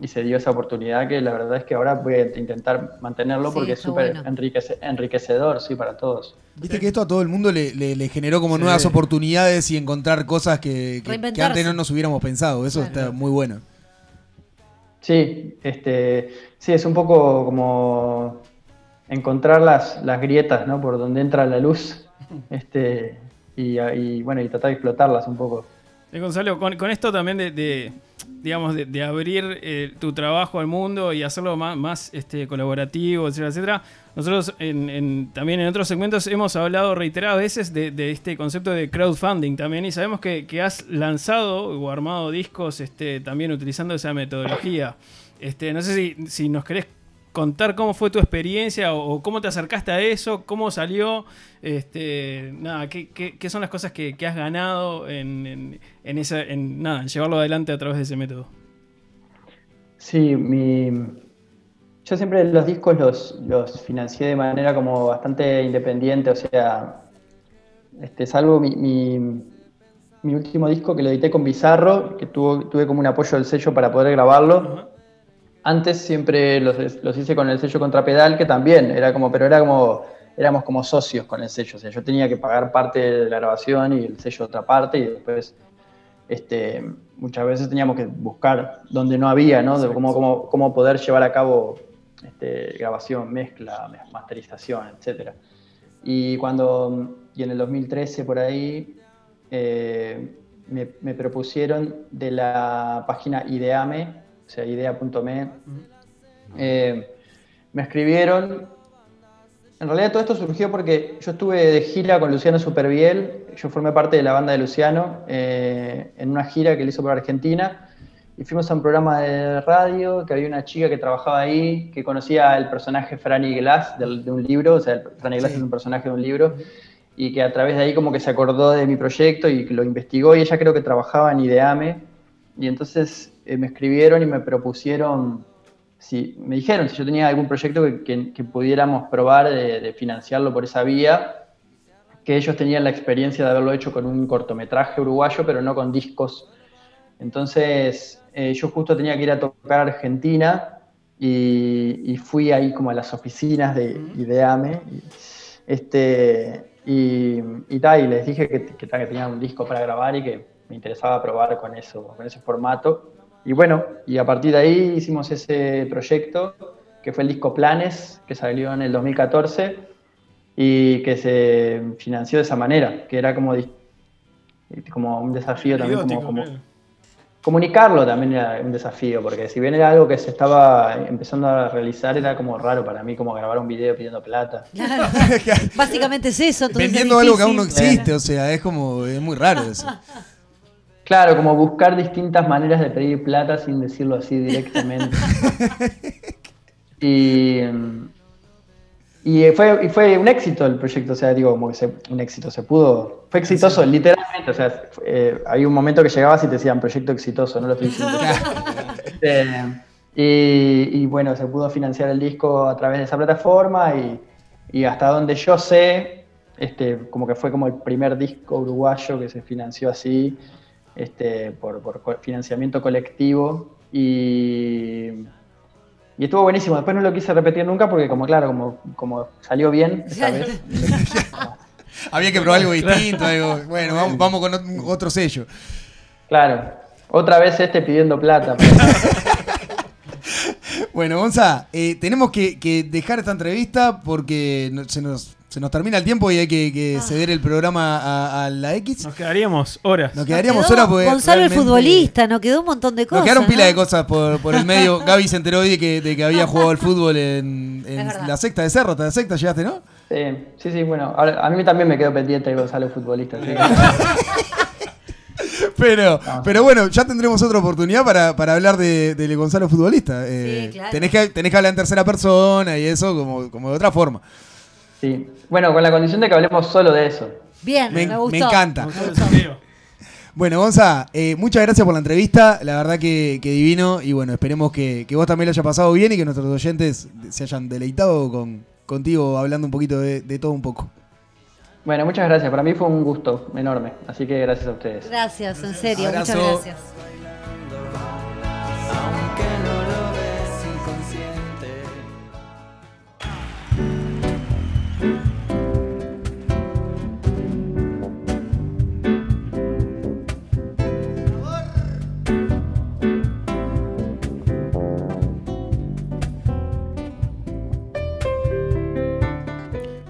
y se dio esa oportunidad que la verdad es que ahora voy a intentar mantenerlo Sí, porque es súper bueno. enriquece- enriquecedor, sí, para todos. Viste que esto a todo el mundo le, le- le generó como Sí. nuevas oportunidades y encontrar cosas que, que- que Reinventarse. antes no nos hubiéramos pensado. Eso está muy bueno. Sí, este, sí, es un poco como encontrar las, las grietas, ¿no? Por donde entra la luz, este, y, y, bueno, y tratar de explotarlas un poco. Eh, Gonzalo, con, esto también de, de, digamos, de, abrir eh, tu trabajo al mundo y hacerlo más, más este, colaborativo, etcétera, etcétera. Nosotros en, también en otros segmentos hemos hablado reiteradas veces de, este concepto de crowdfunding también y sabemos que, que has lanzado o armado discos este, también utilizando esa metodología. Este, no sé si, si nos querés contar cómo fue tu experiencia o, o cómo te acercaste a eso, cómo salió, este, nada, qué, qué- qué son las cosas que, que has ganado en, en, en esa, en, nada, en llevarlo adelante a través de ese método. Sí, mi, yo siempre los discos los, los financié de manera como bastante independiente, o sea, este, salvo mi, mi, mi último disco que lo edité con Bizarro, que tuvo, tuve como un apoyo del sello para poder grabarlo. Antes siempre los, los hice con el sello Contrapedal, que también era como, pero era como, éramos como socios con el sello, o sea, yo tenía que pagar parte de la grabación y el sello otra parte y después este, muchas veces teníamos que buscar donde no había, ¿no? De cómo, cómo, cómo poder llevar a cabo este, grabación, mezcla, masterización, etc. Y cuando, y en el 2013 por ahí, eh, me, me propusieron de la página Ideame, o sea, idea.me, eh, me escribieron. En realidad todo esto surgió porque yo estuve de gira con Luciano Superviel, yo formé parte de la banda de Luciano eh, en una gira que él hizo por Argentina. Y fuimos a un programa de radio que había una chica que trabajaba ahí que conocía el personaje Franny Glass de, un libro, o sea, Franny Glass Sí. es un personaje de un libro. Y que a través de ahí como que se acordó de mi proyecto y lo investigó. Y ella creo que trabajaba en Ideame. Y entonces eh, me escribieron y me propusieron si me dijeron si yo tenía algún proyecto que, que- que pudiéramos probar de, de financiarlo por esa vía, que ellos tenían la experiencia de haberlo hecho con un cortometraje uruguayo, pero no con discos. Entonces eh, yo justo tenía que ir a tocar a Argentina y, y fui ahí como a las oficinas de Ideame. y, Este, y, y, ta, y les dije que, que, ta, que tenía un disco para grabar y que me interesaba probar con, eso, con ese formato. Y bueno, y a partir de ahí hicimos ese proyecto, que fue el disco Planes, que salió en el 2014 y que se financió de esa manera, que era como, como un desafío también, como, como- comunicarlo también era un desafío, porque si bien era algo que se estaba empezando a realizar, era como raro para mí, como grabar un video pidiendo plata. Básicamente es eso. entonces Vendiendo es algo que aún no existe, o sea, es como, es muy raro eso. Claro, como buscar distintas maneras de pedir plata sin decirlo así directamente. y, y, fue, y fue un éxito el proyecto, o sea, digo, como que se- un éxito, se pudo, fue exitoso, literalmente, o sea, eh, hay un momento que llegabas y te decían proyecto exitoso, no lo estoy diciendo. Este, y, y bueno, se pudo financiar el disco a través de esa plataforma y, y hasta donde yo sé, este, como que fue como el primer disco uruguayo que se financió así, este, por, financiamiento colectivo y, y estuvo buenísimo. Después no lo quise repetir nunca porque como claro, como, como salió bien esta vez. Había que probar algo distinto, algo, bueno, vamos, vamos con ot- otro sello. Claro, otra vez este pidiendo plata. Bueno, Gonza, eh, tenemos que, que dejar esta entrevista porque se nos se nos termina el tiempo y hay que, que ceder el programa a, a la X. Nos quedaríamos horas. Nos quedaríamos horas porque. Gonzalo el futbolista, nos quedó un montón de cosas. Nos quedaron pila ¿no? de cosas por, por el medio. Gaby se enteró hoy de que, de que había jugado al fútbol en, la secta de Cerro. ¿Te la secta llegaste, no? Sí, sí, sí, bueno, ahora, a mí también me quedó pendiente Gonzalo futbolista. que- Pero, pero bueno, ya tendremos otra oportunidad para, para hablar de, de Gonzalo futbolista. Eh, claro. tenés, que, tenés que hablar en tercera persona y eso como, como de otra forma. Sí. Bueno, con la condición de que hablemos solo de eso. Bien, Me, me, gustó. me encanta. Me gustó. Bueno, Gonza, eh, muchas gracias por la entrevista. La verdad que, que divino. Y bueno, esperemos que, que vos también lo haya pasado bien y que nuestros oyentes se hayan deleitado con, contigo hablando un poquito de, de todo un poco. Bueno, muchas gracias. Para mí fue un gusto enorme. Así que gracias a ustedes. Gracias, en serio, Abrazo. muchas gracias.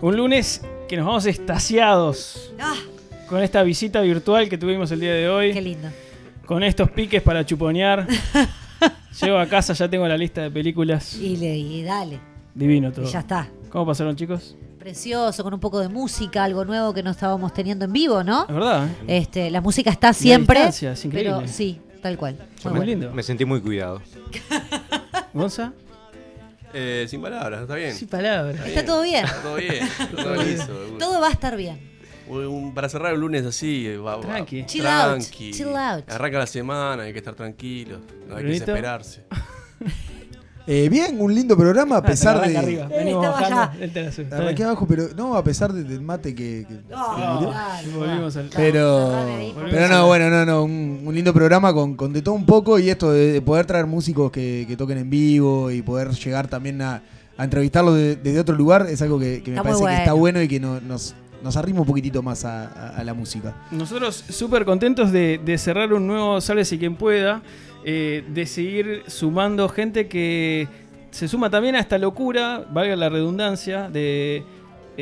Un lunes que nos vamos estasiados Ah, con esta visita virtual que tuvimos el día de hoy. qué lindo. Con estos piques para chuponear. Llego a casa, ya tengo la lista de películas. Y, le, y dale, Divino todo. y ya está. ¿Cómo pasaron, chicos? Precioso, con un poco de música, algo nuevo que no estábamos teniendo en vivo, ¿no? Es verdad, ¿eh? Este, la música está siempre. distancia, es increíble. Pero sí, tal cual. Muy Muy bueno. lindo. Me sentí muy cuidado. ¿Gonza? Eh, sin palabras, está bien. Sin palabras. Está todo bien. Está todo bien. todo liso. Todo va a estar bien. Un- para cerrar el lunes así, eh, va, va- Tranqui. Chill out, chill out. Arranca la semana, hay que estar tranquilo, no hay que desesperarse. Eh, bien, un lindo programa a Ah, pesar de. arriba. Venimos estaba bajando. allá. Él te la sube. Está Arranqué bien. abajo, pero no, a pesar de- del mate que. que- No, que murió. dale, Volvimos al. Pero, pero no, bueno, no, no, un, un lindo programa con, con de todo un poco y esto de, de poder traer músicos que, que toquen en vivo y poder llegar también a, a entrevistarlos de- desde otro lugar es algo que, que me parece que está bueno y que no- nos, nos arrima un poquitito más a, a- a la música. Nosotros súper contentos de, de cerrar un nuevo Sálvese quien pueda, eh, de seguir sumando gente que se suma también a esta locura, valga la redundancia, de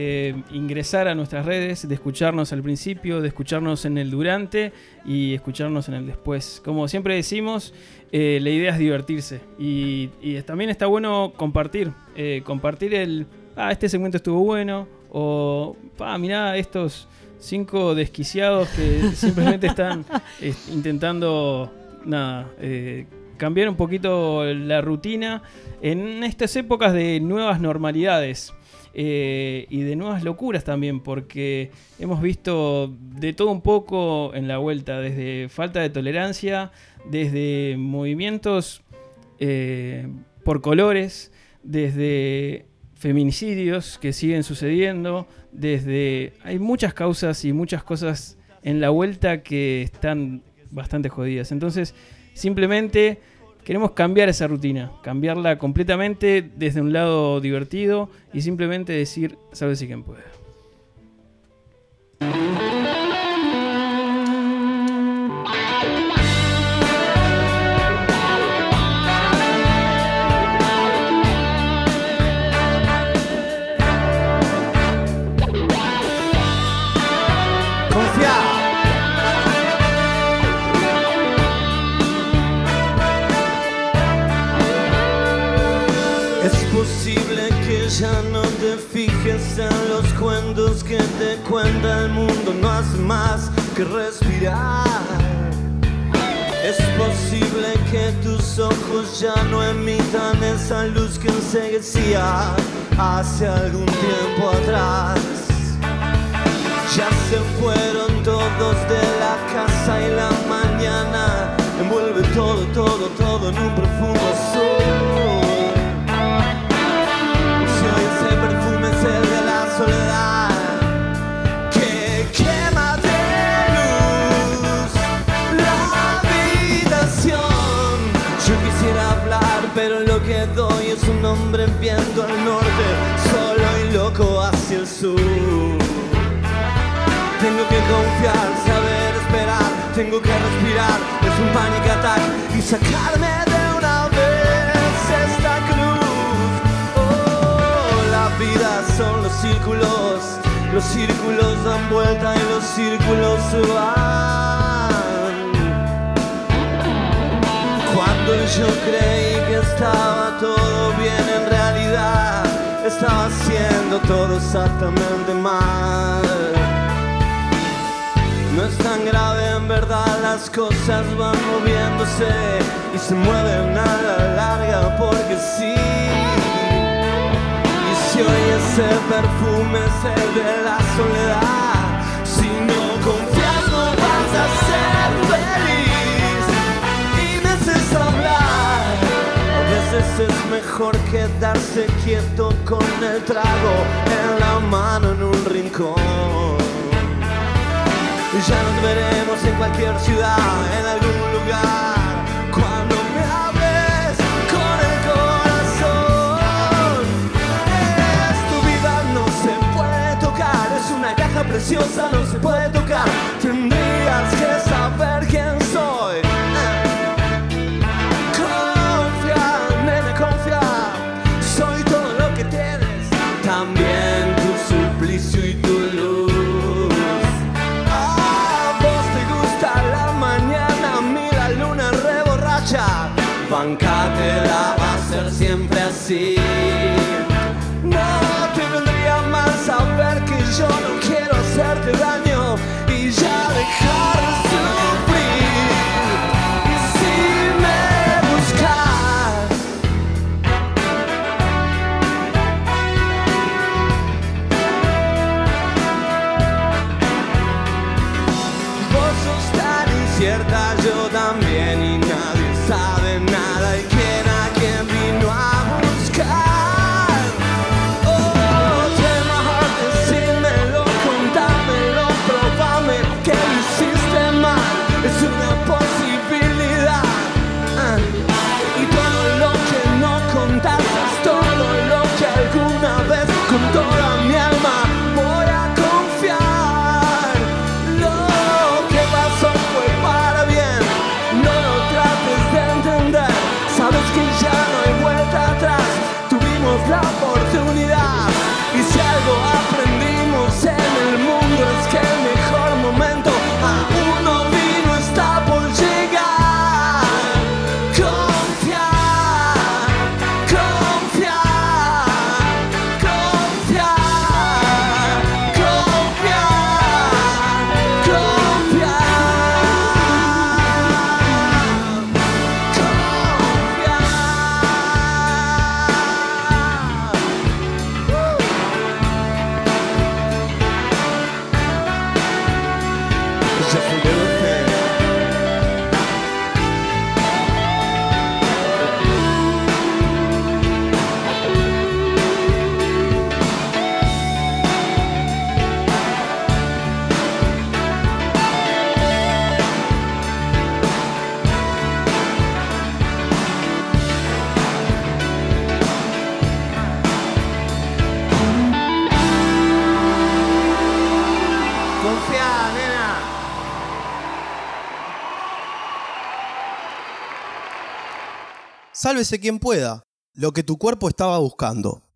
eh, ingresar a nuestras redes, de escucharnos al principio, de escucharnos en el durante y escucharnos en el después. Como siempre decimos, eh, la idea es divertirse y, y también está bueno compartir, eh, compartir el, ah, este segmento estuvo bueno, o, ah, mirá, estos cinco desquiciados que simplemente están intentando, nada, eh, cambiar un poquito la rutina en estas épocas de nuevas normalidades. eh, y de nuevas locuras también, porque hemos visto de todo un poco en la vuelta, desde falta de tolerancia, desde movimientos eh, por colores, desde feminicidios que siguen sucediendo, desde... Hay muchas causas y muchas cosas en la vuelta que están bastante jodidas. Entonces, simplemente queremos cambiar esa rutina, cambiarla completamente desde un lado divertido y simplemente decir, si quien puede. Ojos ya no emitan esa luz que enseguecía hace algún tiempo atrás. Ya se fueron todos de la casa y la mañana envuelve todo, todo, todo en un profundo azul. Es un hombre viendo al norte, solo y loco hacia el sur. Tengo que confiar, saber esperar, tengo que respirar, es un panic attack y sacarme de una vez esta cruz. Oh, la vida son los círculos. Los círculos dan vuelta y los círculos se van. Yo creí que estaba todo bien, en realidad estaba haciendo todo exactamente mal. No es tan grave en verdad, las cosas van moviéndose y se mueven a la larga porque sí. Y si hoy ese perfume es el de la soledad, veces es mejor quedarse quieto con el trago en la mano en un rincón. Ya nos veremos en cualquier ciudad, en algún lugar. Cuando me hables con el corazón. Es tu vida, no se puede tocar. Es una caja preciosa, no se puede tocar. Siempre Sálvese quien pueda, lo que tu cuerpo estaba buscando.